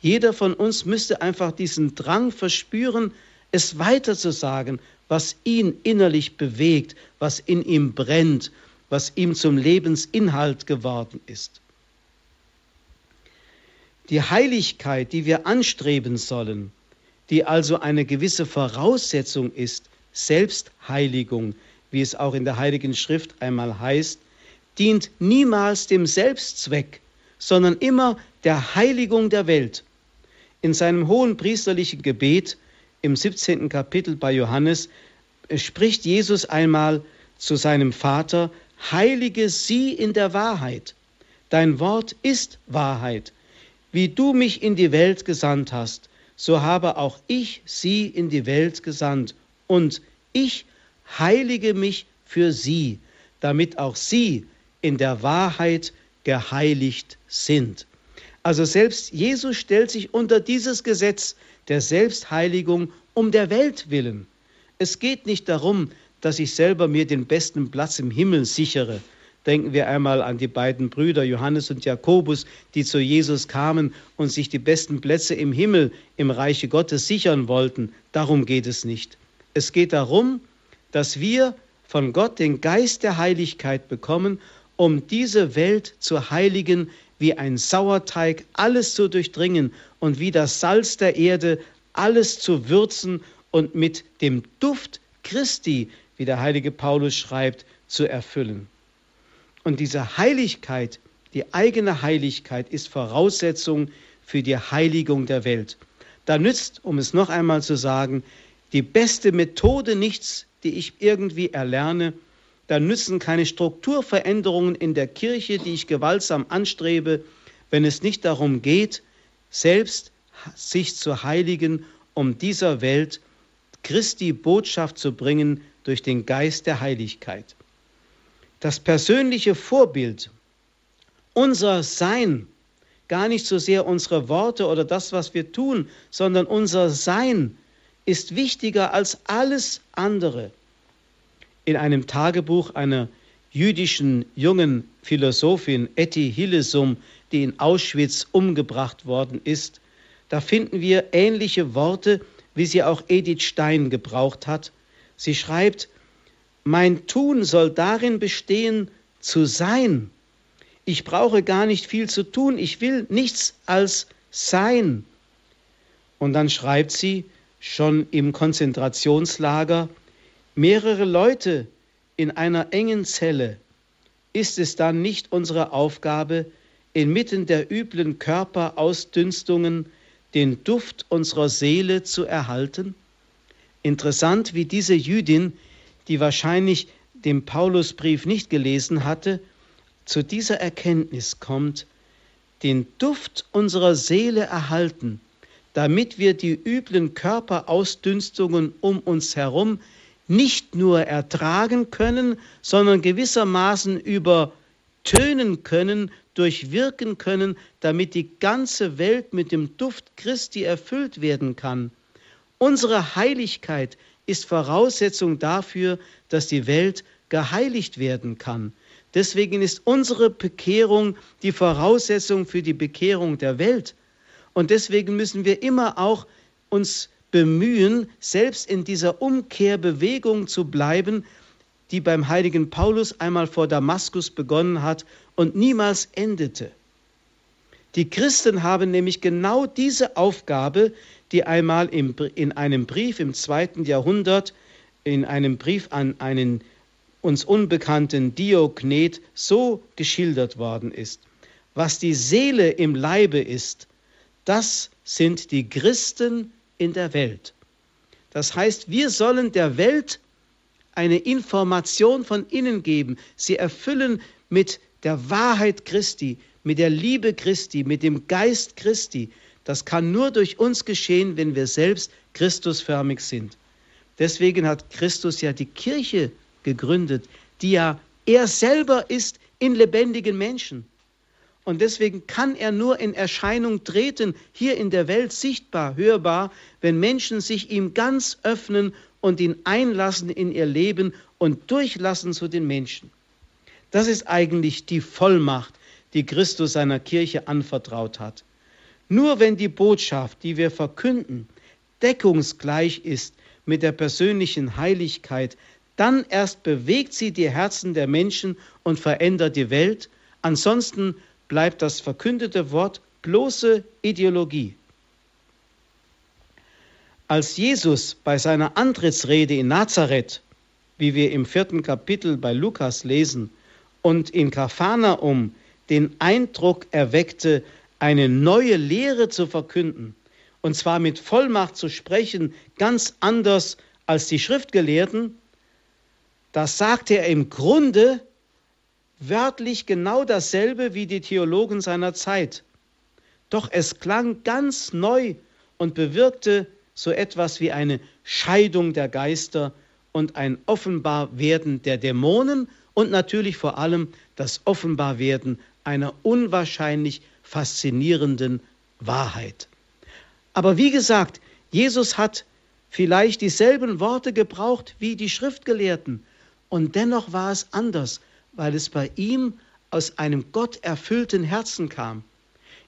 Jeder von uns müsste einfach diesen Drang verspüren, es weiterzusagen, was ihn innerlich bewegt, was in ihm brennt, was ihm zum Lebensinhalt geworden ist. Die Heiligkeit, die wir anstreben sollen, die also eine gewisse Voraussetzung ist, Selbstheiligung, wie es auch in der Heiligen Schrift einmal heißt, dient niemals dem Selbstzweck, sondern immer der Heiligung der Welt. In seinem hohen priesterlichen Gebet im 17. Kapitel bei Johannes spricht Jesus einmal zu seinem Vater, Heilige sie in der Wahrheit. Dein Wort ist Wahrheit. Wie du mich in die Welt gesandt hast, so habe auch ich sie in die Welt gesandt. Und ich heilige mich für sie, damit auch sie in der Wahrheit geheiligt sind. Also selbst Jesus stellt sich unter dieses Gesetz der Selbstheiligung um der Welt willen. Es geht nicht darum, dass ich selber mir den besten Platz im Himmel sichere, Denken wir einmal an die beiden Brüder Johannes und Jakobus, die zu Jesus kamen und sich die besten Plätze im Himmel, im Reiche Gottes sichern wollten. Darum geht es nicht. Es geht darum, dass wir von Gott den Geist der Heiligkeit bekommen, um diese Welt zu heiligen, wie ein Sauerteig alles zu durchdringen und wie das Salz der Erde alles zu würzen und mit dem Duft Christi, wie der heilige Paulus schreibt, zu erfüllen. Und diese Heiligkeit, die eigene Heiligkeit, ist Voraussetzung für die Heiligung der Welt. Da nützt, um es noch einmal zu sagen, die beste Methode nichts, die ich irgendwie erlerne. Da nützen keine Strukturveränderungen in der Kirche, die ich gewaltsam anstrebe, wenn es nicht darum geht, selbst sich zu heiligen, um dieser Welt Christi Botschaft zu bringen durch den Geist der Heiligkeit das persönliche Vorbild, unser Sein, gar nicht so sehr unsere Worte oder das, was wir tun, sondern unser Sein ist wichtiger als alles andere. In einem Tagebuch einer jüdischen jungen Philosophin Etty Hillesum, die in Auschwitz umgebracht worden ist, da finden wir ähnliche Worte, wie sie auch Edith Stein gebraucht hat. Sie schreibt, mein Tun soll darin bestehen, zu sein. Ich brauche gar nicht viel zu tun. Ich will nichts als sein. Und dann schreibt sie schon im Konzentrationslager, mehrere Leute in einer engen Zelle. Ist es dann nicht unsere Aufgabe, inmitten der üblen Körperausdünstungen den Duft unserer Seele zu erhalten? Interessant, wie diese Jüdin die wahrscheinlich den Paulusbrief nicht gelesen hatte, zu dieser Erkenntnis kommt, den Duft unserer Seele erhalten, damit wir die üblen Körperausdünstungen um uns herum nicht nur ertragen können, sondern gewissermaßen übertönen können, durchwirken können, damit die ganze Welt mit dem Duft Christi erfüllt werden kann. Unsere Heiligkeit ist Voraussetzung dafür, dass die Welt geheiligt werden kann. Deswegen ist unsere Bekehrung die Voraussetzung für die Bekehrung der Welt. Und deswegen müssen wir immer auch uns bemühen, selbst in dieser Umkehrbewegung zu bleiben, die beim heiligen Paulus einmal vor Damaskus begonnen hat und niemals endete. Die Christen haben nämlich genau diese Aufgabe, die einmal in einem Brief im zweiten Jahrhundert in einem Brief an einen uns unbekannten Diognet so geschildert worden ist. Was die Seele im Leibe ist, das sind die Christen in der Welt. Das heißt, wir sollen der Welt eine Information von innen geben, sie erfüllen mit der Wahrheit Christi, mit der Liebe Christi, mit dem Geist Christi. Das kann nur durch uns geschehen, wenn wir selbst Christusförmig sind. Deswegen hat Christus ja die Kirche gegründet, die ja er selber ist in lebendigen Menschen. Und deswegen kann er nur in Erscheinung treten, hier in der Welt sichtbar, hörbar, wenn Menschen sich ihm ganz öffnen und ihn einlassen in ihr Leben und durchlassen zu den Menschen. Das ist eigentlich die Vollmacht, die Christus seiner Kirche anvertraut hat. Nur wenn die Botschaft, die wir verkünden, deckungsgleich ist mit der persönlichen Heiligkeit, dann erst bewegt sie die Herzen der Menschen und verändert die Welt. Ansonsten bleibt das verkündete Wort bloße Ideologie. Als Jesus bei seiner Antrittsrede in Nazareth, wie wir im vierten Kapitel bei Lukas lesen, und in Kapharnaum den Eindruck erweckte, eine neue Lehre zu verkünden, und zwar mit Vollmacht zu sprechen, ganz anders als die Schriftgelehrten, das sagte er im Grunde wörtlich genau dasselbe wie die Theologen seiner Zeit. Doch es klang ganz neu und bewirkte so etwas wie eine Scheidung der Geister und ein Offenbarwerden der Dämonen und natürlich vor allem das Offenbarwerden einer unwahrscheinlich faszinierenden Wahrheit. Aber wie gesagt, Jesus hat vielleicht dieselben Worte gebraucht wie die Schriftgelehrten und dennoch war es anders, weil es bei ihm aus einem gotterfüllten Herzen kam.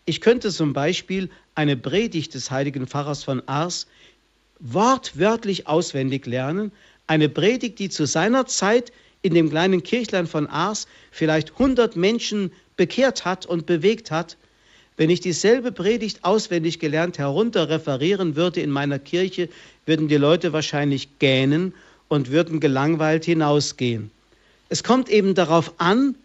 Ich könnte zum Beispiel eine Predigt des heiligen Pfarrers von Ars wortwörtlich auswendig lernen, eine Predigt, die zu seiner Zeit in dem kleinen Kirchlein von Ars vielleicht 100 Menschen bekehrt hat und bewegt hat, wenn ich dieselbe Predigt auswendig gelernt herunter referieren würde in meiner Kirche, würden die Leute wahrscheinlich gähnen und würden gelangweilt hinausgehen. Es kommt eben darauf an,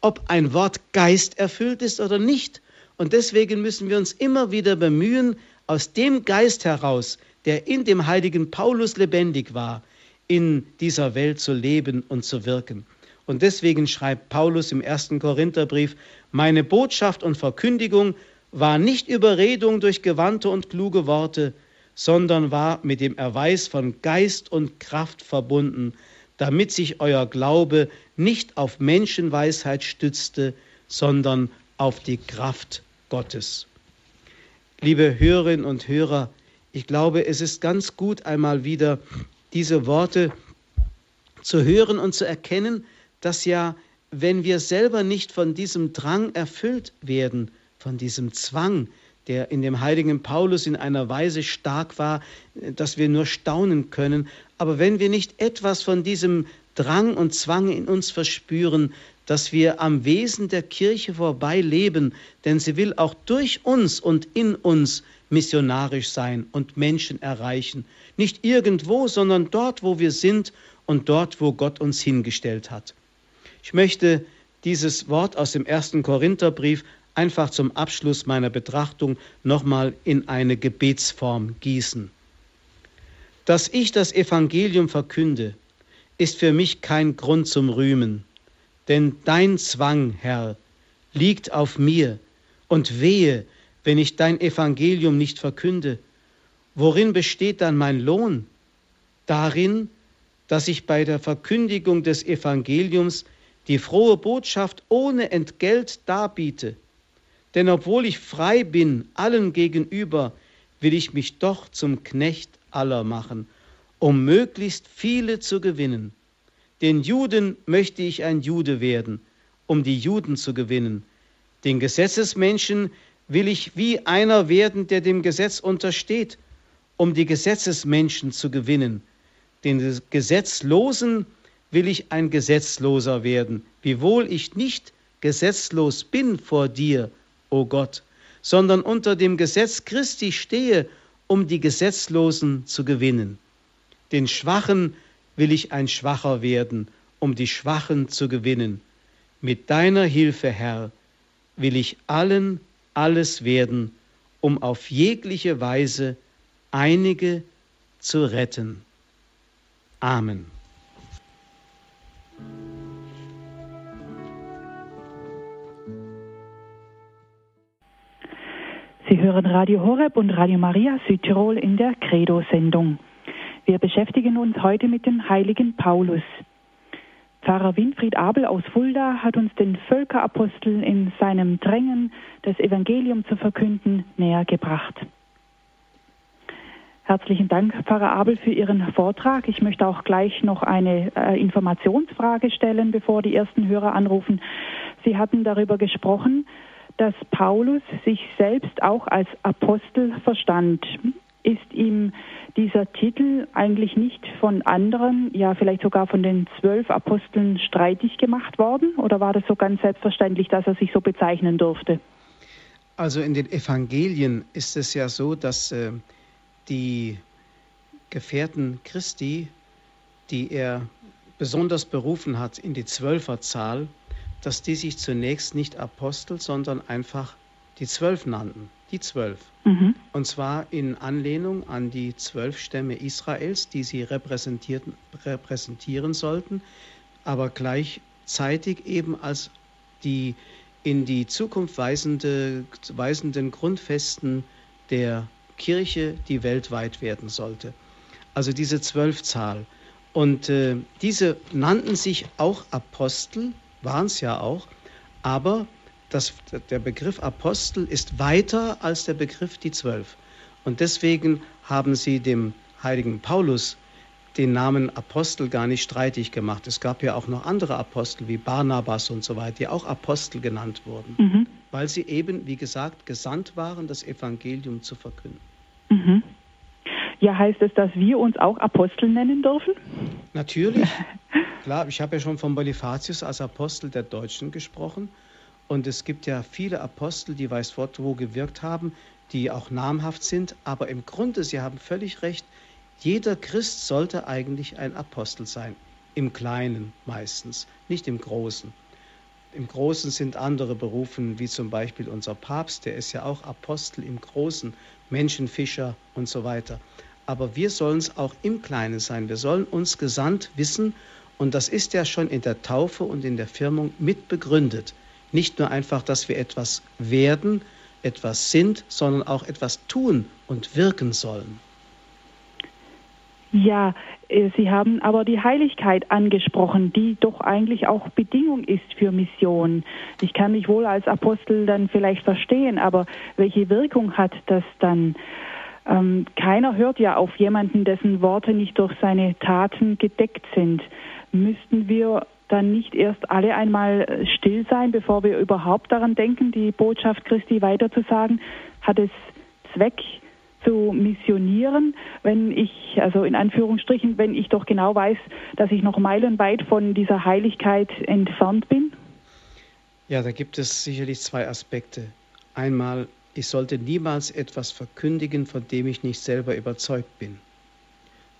ob ein Wort Geist erfüllt ist oder nicht. Und deswegen müssen wir uns immer wieder bemühen, aus dem Geist heraus, der in dem heiligen Paulus lebendig war, in dieser Welt zu leben und zu wirken. Und deswegen schreibt Paulus im ersten Korintherbrief, meine Botschaft und Verkündigung war nicht Überredung durch gewandte und kluge Worte, sondern war mit dem Erweis von Geist und Kraft verbunden, damit sich euer Glaube nicht auf Menschenweisheit stützte, sondern auf die Kraft Gottes. Liebe Hörerinnen und Hörer, ich glaube, es ist ganz gut einmal wieder diese Worte zu hören und zu erkennen, dass ja, wenn wir selber nicht von diesem Drang erfüllt werden, von diesem Zwang, der in dem heiligen Paulus in einer Weise stark war, dass wir nur staunen können, aber wenn wir nicht etwas von diesem Drang und Zwang in uns verspüren, dass wir am Wesen der Kirche vorbei leben, denn sie will auch durch uns und in uns missionarisch sein und Menschen erreichen. Nicht irgendwo, sondern dort, wo wir sind und dort, wo Gott uns hingestellt hat. Ich möchte dieses Wort aus dem ersten Korintherbrief einfach zum Abschluss meiner Betrachtung nochmal in eine Gebetsform gießen. Dass ich das Evangelium verkünde, ist für mich kein Grund zum Rühmen, denn dein Zwang, Herr, liegt auf mir, und wehe, wenn ich dein Evangelium nicht verkünde. Worin besteht dann mein Lohn? Darin, dass ich bei der Verkündigung des Evangeliums die frohe Botschaft ohne Entgelt darbiete. Denn obwohl ich frei bin allen gegenüber, will ich mich doch zum Knecht aller machen, um möglichst viele zu gewinnen. Den Juden möchte ich ein Jude werden, um die Juden zu gewinnen. Den Gesetzesmenschen will ich wie einer werden, der dem Gesetz untersteht, um die Gesetzesmenschen zu gewinnen. Den Gesetzlosen will ich ein Gesetzloser werden, wiewohl ich nicht gesetzlos bin vor dir, o Gott, sondern unter dem Gesetz Christi stehe, um die Gesetzlosen zu gewinnen. Den Schwachen will ich ein Schwacher werden, um die Schwachen zu gewinnen. Mit deiner Hilfe, Herr, will ich allen alles werden, um auf jegliche Weise einige zu retten. Amen. Sie hören Radio Horeb und Radio Maria Südtirol in der Credo-Sendung. Wir beschäftigen uns heute mit dem heiligen Paulus. Pfarrer Winfried Abel aus Fulda hat uns den Völkerapostel in seinem Drängen, das Evangelium zu verkünden, näher gebracht. Herzlichen Dank, Pfarrer Abel, für Ihren Vortrag. Ich möchte auch gleich noch eine äh, Informationsfrage stellen, bevor die ersten Hörer anrufen. Sie hatten darüber gesprochen, dass Paulus sich selbst auch als Apostel verstand. Ist ihm dieser Titel eigentlich nicht von anderen, ja vielleicht sogar von den zwölf Aposteln streitig gemacht worden? Oder war das so ganz selbstverständlich, dass er sich so bezeichnen durfte? Also in den Evangelien ist es ja so, dass äh, die Gefährten Christi, die er besonders berufen hat in die Zwölferzahl, dass die sich zunächst nicht Apostel, sondern einfach die Zwölf nannten. Die Zwölf. Mhm. Und zwar in Anlehnung an die zwölf Stämme Israels, die sie repräsentieren sollten, aber gleichzeitig eben als die in die Zukunft weisende, weisenden Grundfesten der Kirche, die weltweit werden sollte. Also diese Zwölfzahl. Und äh, diese nannten sich auch Apostel, waren es ja auch, aber das, der Begriff Apostel ist weiter als der Begriff die Zwölf. Und deswegen haben sie dem heiligen Paulus den Namen Apostel gar nicht streitig gemacht. Es gab ja auch noch andere Apostel wie Barnabas und so weiter, die auch Apostel genannt wurden, mhm. weil sie eben, wie gesagt, gesandt waren, das Evangelium zu verkünden. Mhm. Ja, heißt es, dass wir uns auch Apostel nennen dürfen? Natürlich. Klar, ich habe ja schon von Bonifatius als Apostel der Deutschen gesprochen. Und es gibt ja viele Apostel, die weiß Gott wo gewirkt haben, die auch namhaft sind. Aber im Grunde, Sie haben völlig recht, jeder Christ sollte eigentlich ein Apostel sein. Im Kleinen meistens, nicht im Großen. Im Großen sind andere berufen, wie zum Beispiel unser Papst, der ist ja auch Apostel im Großen, Menschenfischer und so weiter. Aber wir sollen es auch im Kleinen sein. Wir sollen uns gesandt wissen und das ist ja schon in der Taufe und in der Firmung mit begründet. Nicht nur einfach, dass wir etwas werden, etwas sind, sondern auch etwas tun und wirken sollen. Ja, äh, Sie haben aber die Heiligkeit angesprochen, die doch eigentlich auch Bedingung ist für Mission. Ich kann mich wohl als Apostel dann vielleicht verstehen, aber welche Wirkung hat das dann? Ähm, keiner hört ja auf jemanden, dessen Worte nicht durch seine Taten gedeckt sind. Müssten wir dann nicht erst alle einmal äh, still sein, bevor wir überhaupt daran denken, die Botschaft Christi weiterzusagen? Hat es Zweck, zu missionieren, wenn ich, also in Anführungsstrichen, wenn ich doch genau weiß, dass ich noch meilenweit von dieser Heiligkeit entfernt bin? Ja, da gibt es sicherlich zwei Aspekte. Einmal, ich sollte niemals etwas verkündigen, von dem ich nicht selber überzeugt bin.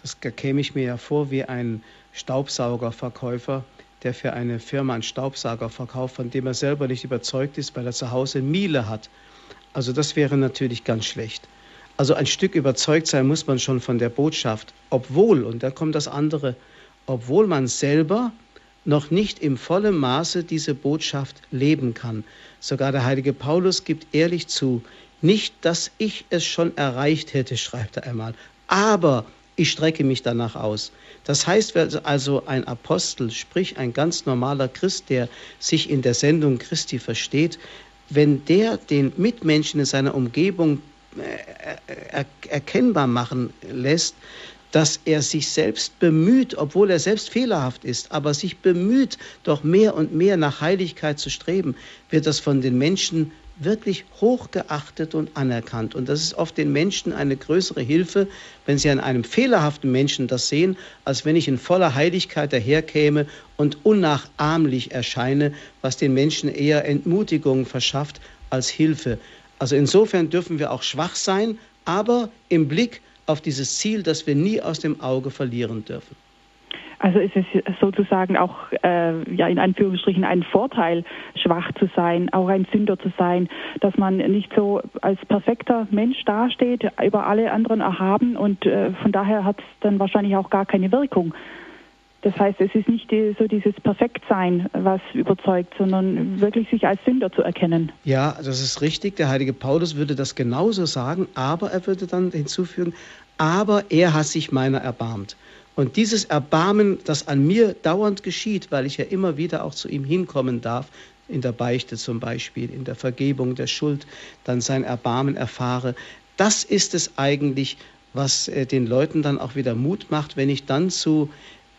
Das käme ich mir ja vor wie ein Staubsaugerverkäufer, der für eine Firma einen Staubsauger verkauft, von dem er selber nicht überzeugt ist, weil er zu Hause Miele hat. Also das wäre natürlich ganz schlecht. Also ein Stück überzeugt sein muss man schon von der Botschaft, obwohl, und da kommt das andere, obwohl man selber noch nicht im vollen Maße diese Botschaft leben kann. Sogar der heilige Paulus gibt ehrlich zu, nicht, dass ich es schon erreicht hätte, schreibt er einmal, aber ich strecke mich danach aus. Das heißt also ein Apostel, sprich ein ganz normaler Christ, der sich in der Sendung Christi versteht, wenn der den Mitmenschen in seiner Umgebung äh, erkennbar machen lässt, dass er sich selbst bemüht, obwohl er selbst fehlerhaft ist, aber sich bemüht, doch mehr und mehr nach Heiligkeit zu streben, wird das von den Menschen wirklich hochgeachtet und anerkannt. Und das ist oft den Menschen eine größere Hilfe, wenn sie an einem fehlerhaften Menschen das sehen, als wenn ich in voller Heiligkeit daherkäme und unnachahmlich erscheine, was den Menschen eher Entmutigung verschafft als Hilfe. Also insofern dürfen wir auch schwach sein, aber im Blick auf dieses Ziel, das wir nie aus dem Auge verlieren dürfen. Also ist es sozusagen auch äh, ja in Anführungsstrichen ein Vorteil, schwach zu sein, auch ein Sünder zu sein, dass man nicht so als perfekter Mensch dasteht, über alle anderen erhaben und äh, von daher hat es dann wahrscheinlich auch gar keine Wirkung. Das heißt, es ist nicht die, so dieses Perfektsein, was überzeugt, sondern wirklich sich als Sünder zu erkennen. Ja, das ist richtig. Der heilige Paulus würde das genauso sagen, aber er würde dann hinzufügen, aber er hat sich meiner erbarmt. Und dieses Erbarmen, das an mir dauernd geschieht, weil ich ja immer wieder auch zu ihm hinkommen darf, in der Beichte zum Beispiel, in der Vergebung der Schuld, dann sein Erbarmen erfahre, das ist es eigentlich, was äh, den Leuten dann auch wieder Mut macht, wenn ich dann zu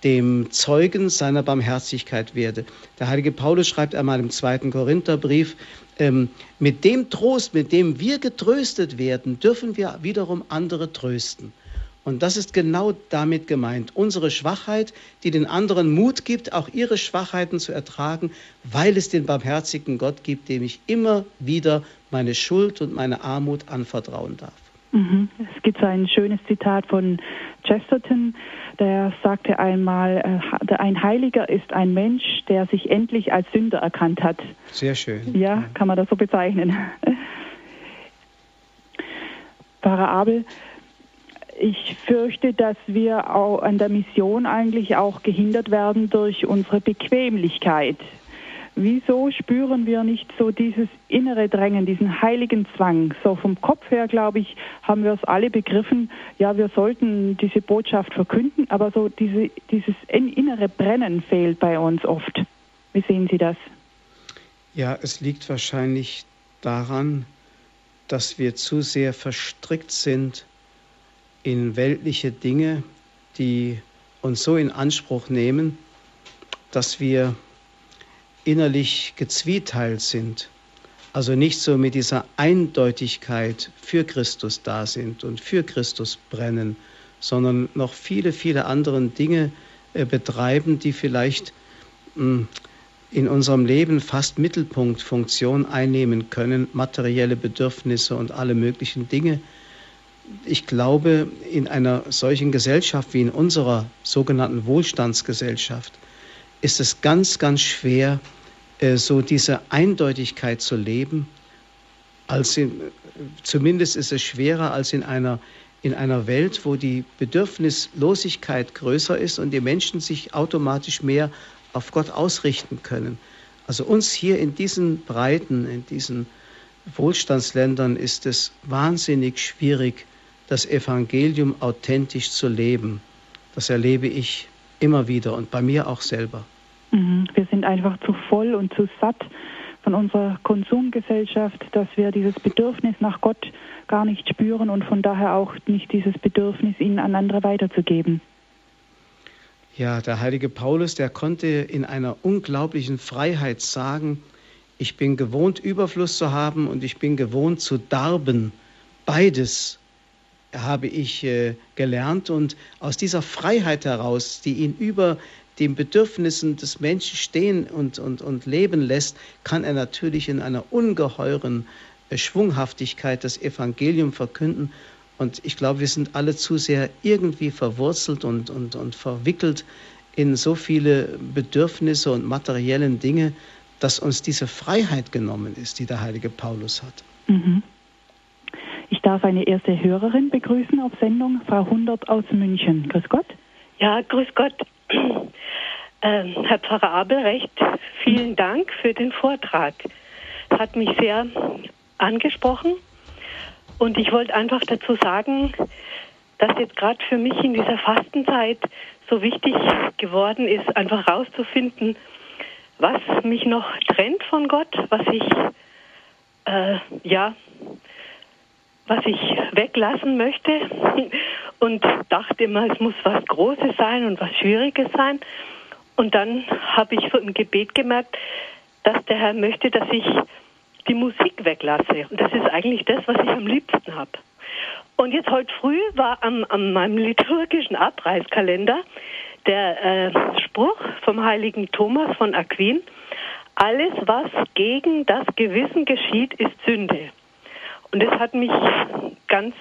dem Zeugen seiner Barmherzigkeit werde. Der heilige Paulus schreibt einmal im zweiten Korintherbrief, ähm, mit dem Trost, mit dem wir getröstet werden, dürfen wir wiederum andere trösten. Und das ist genau damit gemeint. Unsere Schwachheit, die den anderen Mut gibt, auch ihre Schwachheiten zu ertragen, weil es den barmherzigen Gott gibt, dem ich immer wieder meine Schuld und meine Armut anvertrauen darf. Mhm. Es gibt so ein schönes Zitat von Chesterton, der sagte einmal, äh, ein Heiliger ist ein Mensch, der sich endlich als Sünder erkannt hat. Sehr schön. Ja, kann man das so bezeichnen. Pfarrer Abel, ich fürchte, dass wir auch an der Mission eigentlich auch gehindert werden durch unsere Bequemlichkeit. Wieso spüren wir nicht so dieses innere Drängen, diesen heiligen Zwang? So vom Kopf her, glaube ich, haben wir es alle begriffen, ja, wir sollten diese Botschaft verkünden, aber so diese, dieses innere Brennen fehlt bei uns oft. Wie sehen Sie das? Ja, es liegt wahrscheinlich daran, dass wir zu sehr verstrickt sind in weltliche Dinge, die uns so in Anspruch nehmen, dass wir innerlich gezwieteilt sind, also nicht so mit dieser Eindeutigkeit für Christus da sind und für Christus brennen, sondern noch viele, viele andere Dinge äh, betreiben, die vielleicht hm, in unserem Leben fast Mittelpunktfunktion einnehmen können, materielle Bedürfnisse und alle möglichen Dinge. Ich glaube, in einer solchen Gesellschaft wie in unserer sogenannten Wohlstandsgesellschaft ist es ganz, ganz schwer, äh, so diese Eindeutigkeit zu leben. Als in, zumindest ist es schwerer als in einer, in einer Welt, wo die Bedürfnislosigkeit größer ist und die Menschen sich automatisch mehr auf Gott ausrichten können. Also uns hier in diesen Breiten, in diesen Wohlstandsländern ist es wahnsinnig schwierig, das Evangelium authentisch zu leben. Das erlebe ich immer wieder und bei mir auch selber. Mhm. Wir sind einfach zu voll und zu satt von unserer Konsumgesellschaft, dass wir dieses Bedürfnis nach Gott gar nicht spüren und von daher auch nicht dieses Bedürfnis, ihn an andere weiterzugeben. Ja, der heilige Paulus, der konnte in einer unglaublichen Freiheit sagen, ich bin gewohnt, Überfluss zu haben und ich bin gewohnt zu darben. Beides habe ich äh, gelernt und aus dieser Freiheit heraus, die ihn über den Bedürfnissen des Menschen stehen und, und, und leben lässt, kann er natürlich in einer ungeheuren äh, Schwunghaftigkeit das Evangelium verkünden. Und ich glaube, wir sind alle zu sehr irgendwie verwurzelt und, und, und verwickelt in so viele Bedürfnisse und materiellen Dinge, dass uns diese Freiheit genommen ist, die der heilige Paulus hat. Mhm. Ich darf eine erste Hörerin begrüßen auf Sendung, Frau Hundert aus München. Grüß Gott. Ja, grüß Gott. Ähm, Herr Pfarrer Abelrecht, vielen Dank für den Vortrag. Es hat mich sehr angesprochen und ich wollte einfach dazu sagen, dass jetzt gerade für mich in dieser Fastenzeit so wichtig geworden ist, einfach rauszufinden, was mich noch trennt von Gott, was ich äh, ja, was ich weglassen möchte und dachte immer, es muss was Großes sein und was Schwieriges sein. Und dann habe ich so im Gebet gemerkt, dass der Herr möchte, dass ich die Musik weglasse. Und das ist eigentlich das, was ich am liebsten habe. Und jetzt heute früh war am, an meinem liturgischen Abreißkalender der äh, Spruch vom heiligen Thomas von Aquin, alles, was gegen das Gewissen geschieht, ist Sünde. Und das hat mich ganz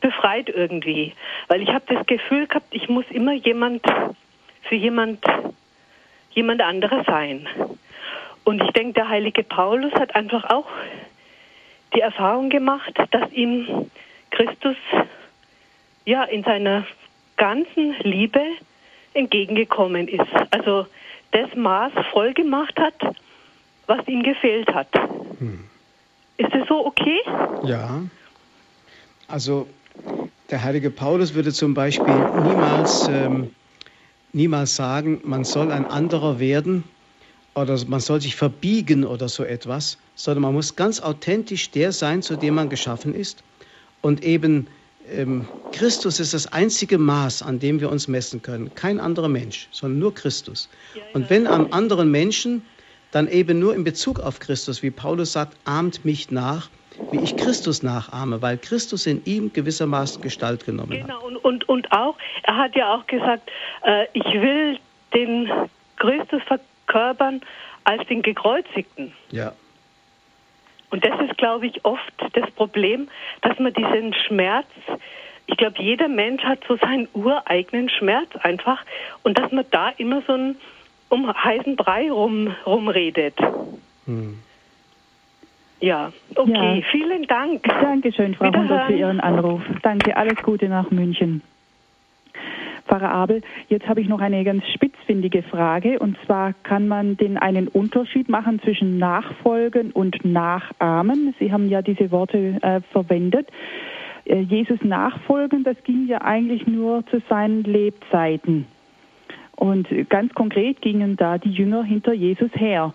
befreit irgendwie, weil ich habe das Gefühl gehabt, ich muss immer jemand für jemand, jemand anderes sein. Und ich denke, der heilige Paulus hat einfach auch die Erfahrung gemacht, dass ihm Christus ja in seiner ganzen Liebe entgegengekommen ist. Also das Maß voll gemacht hat, was ihm gefehlt hat. Hm. Ist das so okay? Ja. Also der heilige Paulus würde zum Beispiel niemals, ähm, niemals sagen, man soll ein anderer werden oder man soll sich verbiegen oder so etwas, sondern man muss ganz authentisch der sein, zu dem man geschaffen ist. Und eben ähm, Christus ist das einzige Maß, an dem wir uns messen können. Kein anderer Mensch, sondern nur Christus. Und wenn am anderen Menschen dann eben nur in Bezug auf Christus, wie Paulus sagt, ahmt mich nach, wie ich Christus nachahme, weil Christus in ihm gewissermaßen Gestalt genommen hat. Genau, und, und, und auch, er hat ja auch gesagt, äh, ich will den Christus verkörpern als den Gekreuzigten. Ja. Und das ist, glaube ich, oft das Problem, dass man diesen Schmerz, ich glaube, jeder Mensch hat so seinen ureigenen Schmerz einfach und dass man da immer so einen um heißen Brei rum, rumredet. Hm. Ja, okay, ja. vielen Dank. Dankeschön, Frau Hundert, für Ihren Anruf. Danke, alles Gute nach München. Pfarrer Abel, jetzt habe ich noch eine ganz spitzfindige Frage. Und zwar kann man denn einen Unterschied machen zwischen Nachfolgen und Nachahmen? Sie haben ja diese Worte äh, verwendet. Äh, Jesus nachfolgen, das ging ja eigentlich nur zu seinen Lebzeiten. Und ganz konkret gingen da die Jünger hinter Jesus her.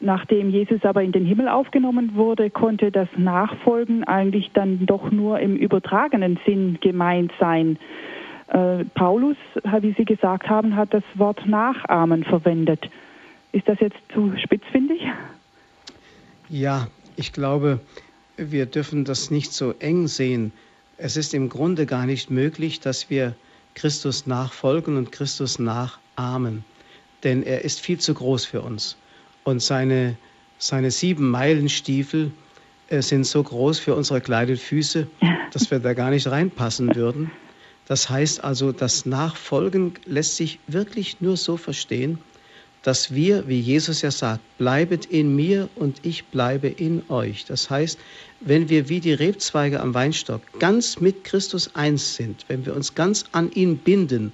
Nachdem Jesus aber in den Himmel aufgenommen wurde, konnte das Nachfolgen eigentlich dann doch nur im übertragenen Sinn gemeint sein. Äh, Paulus, wie Sie gesagt haben, hat das Wort Nachahmen verwendet. Ist das jetzt zu spitzfindig? Ja, ich glaube, wir dürfen das nicht so eng sehen. Es ist im Grunde gar nicht möglich, dass wir Christus nachfolgen und Christus nachahmen. Denn er ist viel zu groß für uns. Und seine, seine sieben Meilenstiefel äh, sind so groß für unsere kleinen Füße, dass wir da gar nicht reinpassen würden. Das heißt also, das Nachfolgen lässt sich wirklich nur so verstehen, dass wir, wie Jesus ja sagt, bleibet in mir und ich bleibe in euch. Das heißt, wenn wir wie die Rebzweige am Weinstock ganz mit Christus eins sind, wenn wir uns ganz an ihn binden,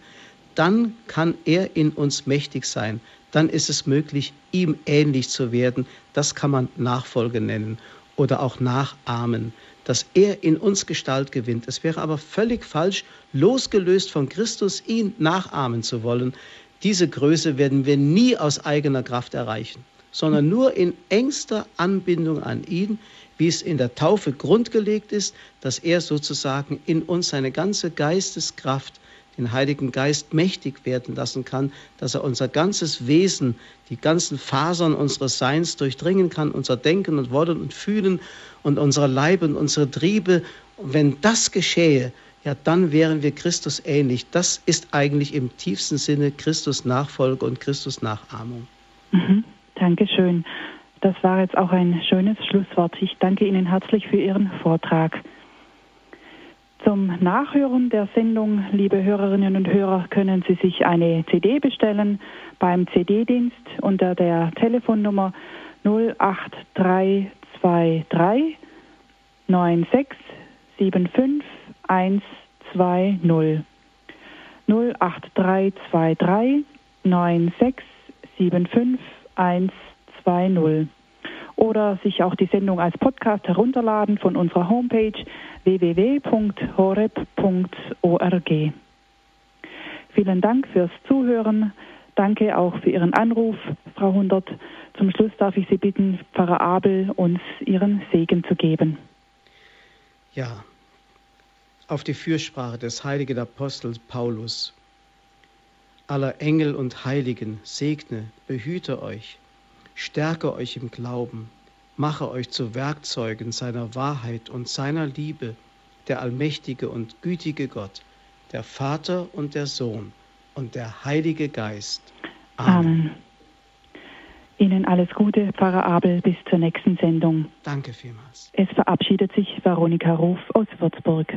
dann kann er in uns mächtig sein. Dann ist es möglich, ihm ähnlich zu werden. Das kann man Nachfolge nennen oder auch nachahmen, dass er in uns Gestalt gewinnt. Es wäre aber völlig falsch, losgelöst von Christus ihn nachahmen zu wollen. Diese Größe werden wir nie aus eigener Kraft erreichen, sondern nur in engster Anbindung an ihn, wie es in der Taufe grundgelegt ist, dass er sozusagen in uns seine ganze Geisteskraft, den Heiligen Geist mächtig werden lassen kann, dass er unser ganzes Wesen, die ganzen Fasern unseres Seins durchdringen kann, unser Denken und Wollen und Fühlen und unser Leib und unsere Triebe. Und wenn das geschehe, ja, dann wären wir Christus ähnlich. Das ist eigentlich im tiefsten Sinne Christus Nachfolge und Christus Nachahmung. Mhm. Dankeschön. Das war jetzt auch ein schönes Schlusswort. Ich danke Ihnen herzlich für Ihren Vortrag. Zum Nachhören der Sendung, liebe Hörerinnen und Hörer, können Sie sich eine CD bestellen beim CD-Dienst unter der Telefonnummer 08323 9675 120 08323 9675 120 oder sich auch die Sendung als Podcast herunterladen von unserer Homepage www.horeb.org. Vielen Dank fürs Zuhören. Danke auch für Ihren Anruf, Frau Hundert. Zum Schluss darf ich Sie bitten, Pfarrer Abel uns Ihren Segen zu geben. Ja, auf die Fürsprache des heiligen Apostels Paulus. Aller Engel und Heiligen segne, behüte euch, stärke euch im Glauben, mache euch zu Werkzeugen seiner Wahrheit und seiner Liebe, der allmächtige und gütige Gott, der Vater und der Sohn und der Heilige Geist. Amen. Amen. Ihnen alles Gute, Pfarrer Abel, bis zur nächsten Sendung. Danke vielmals. Es verabschiedet sich Veronika Ruf aus Würzburg.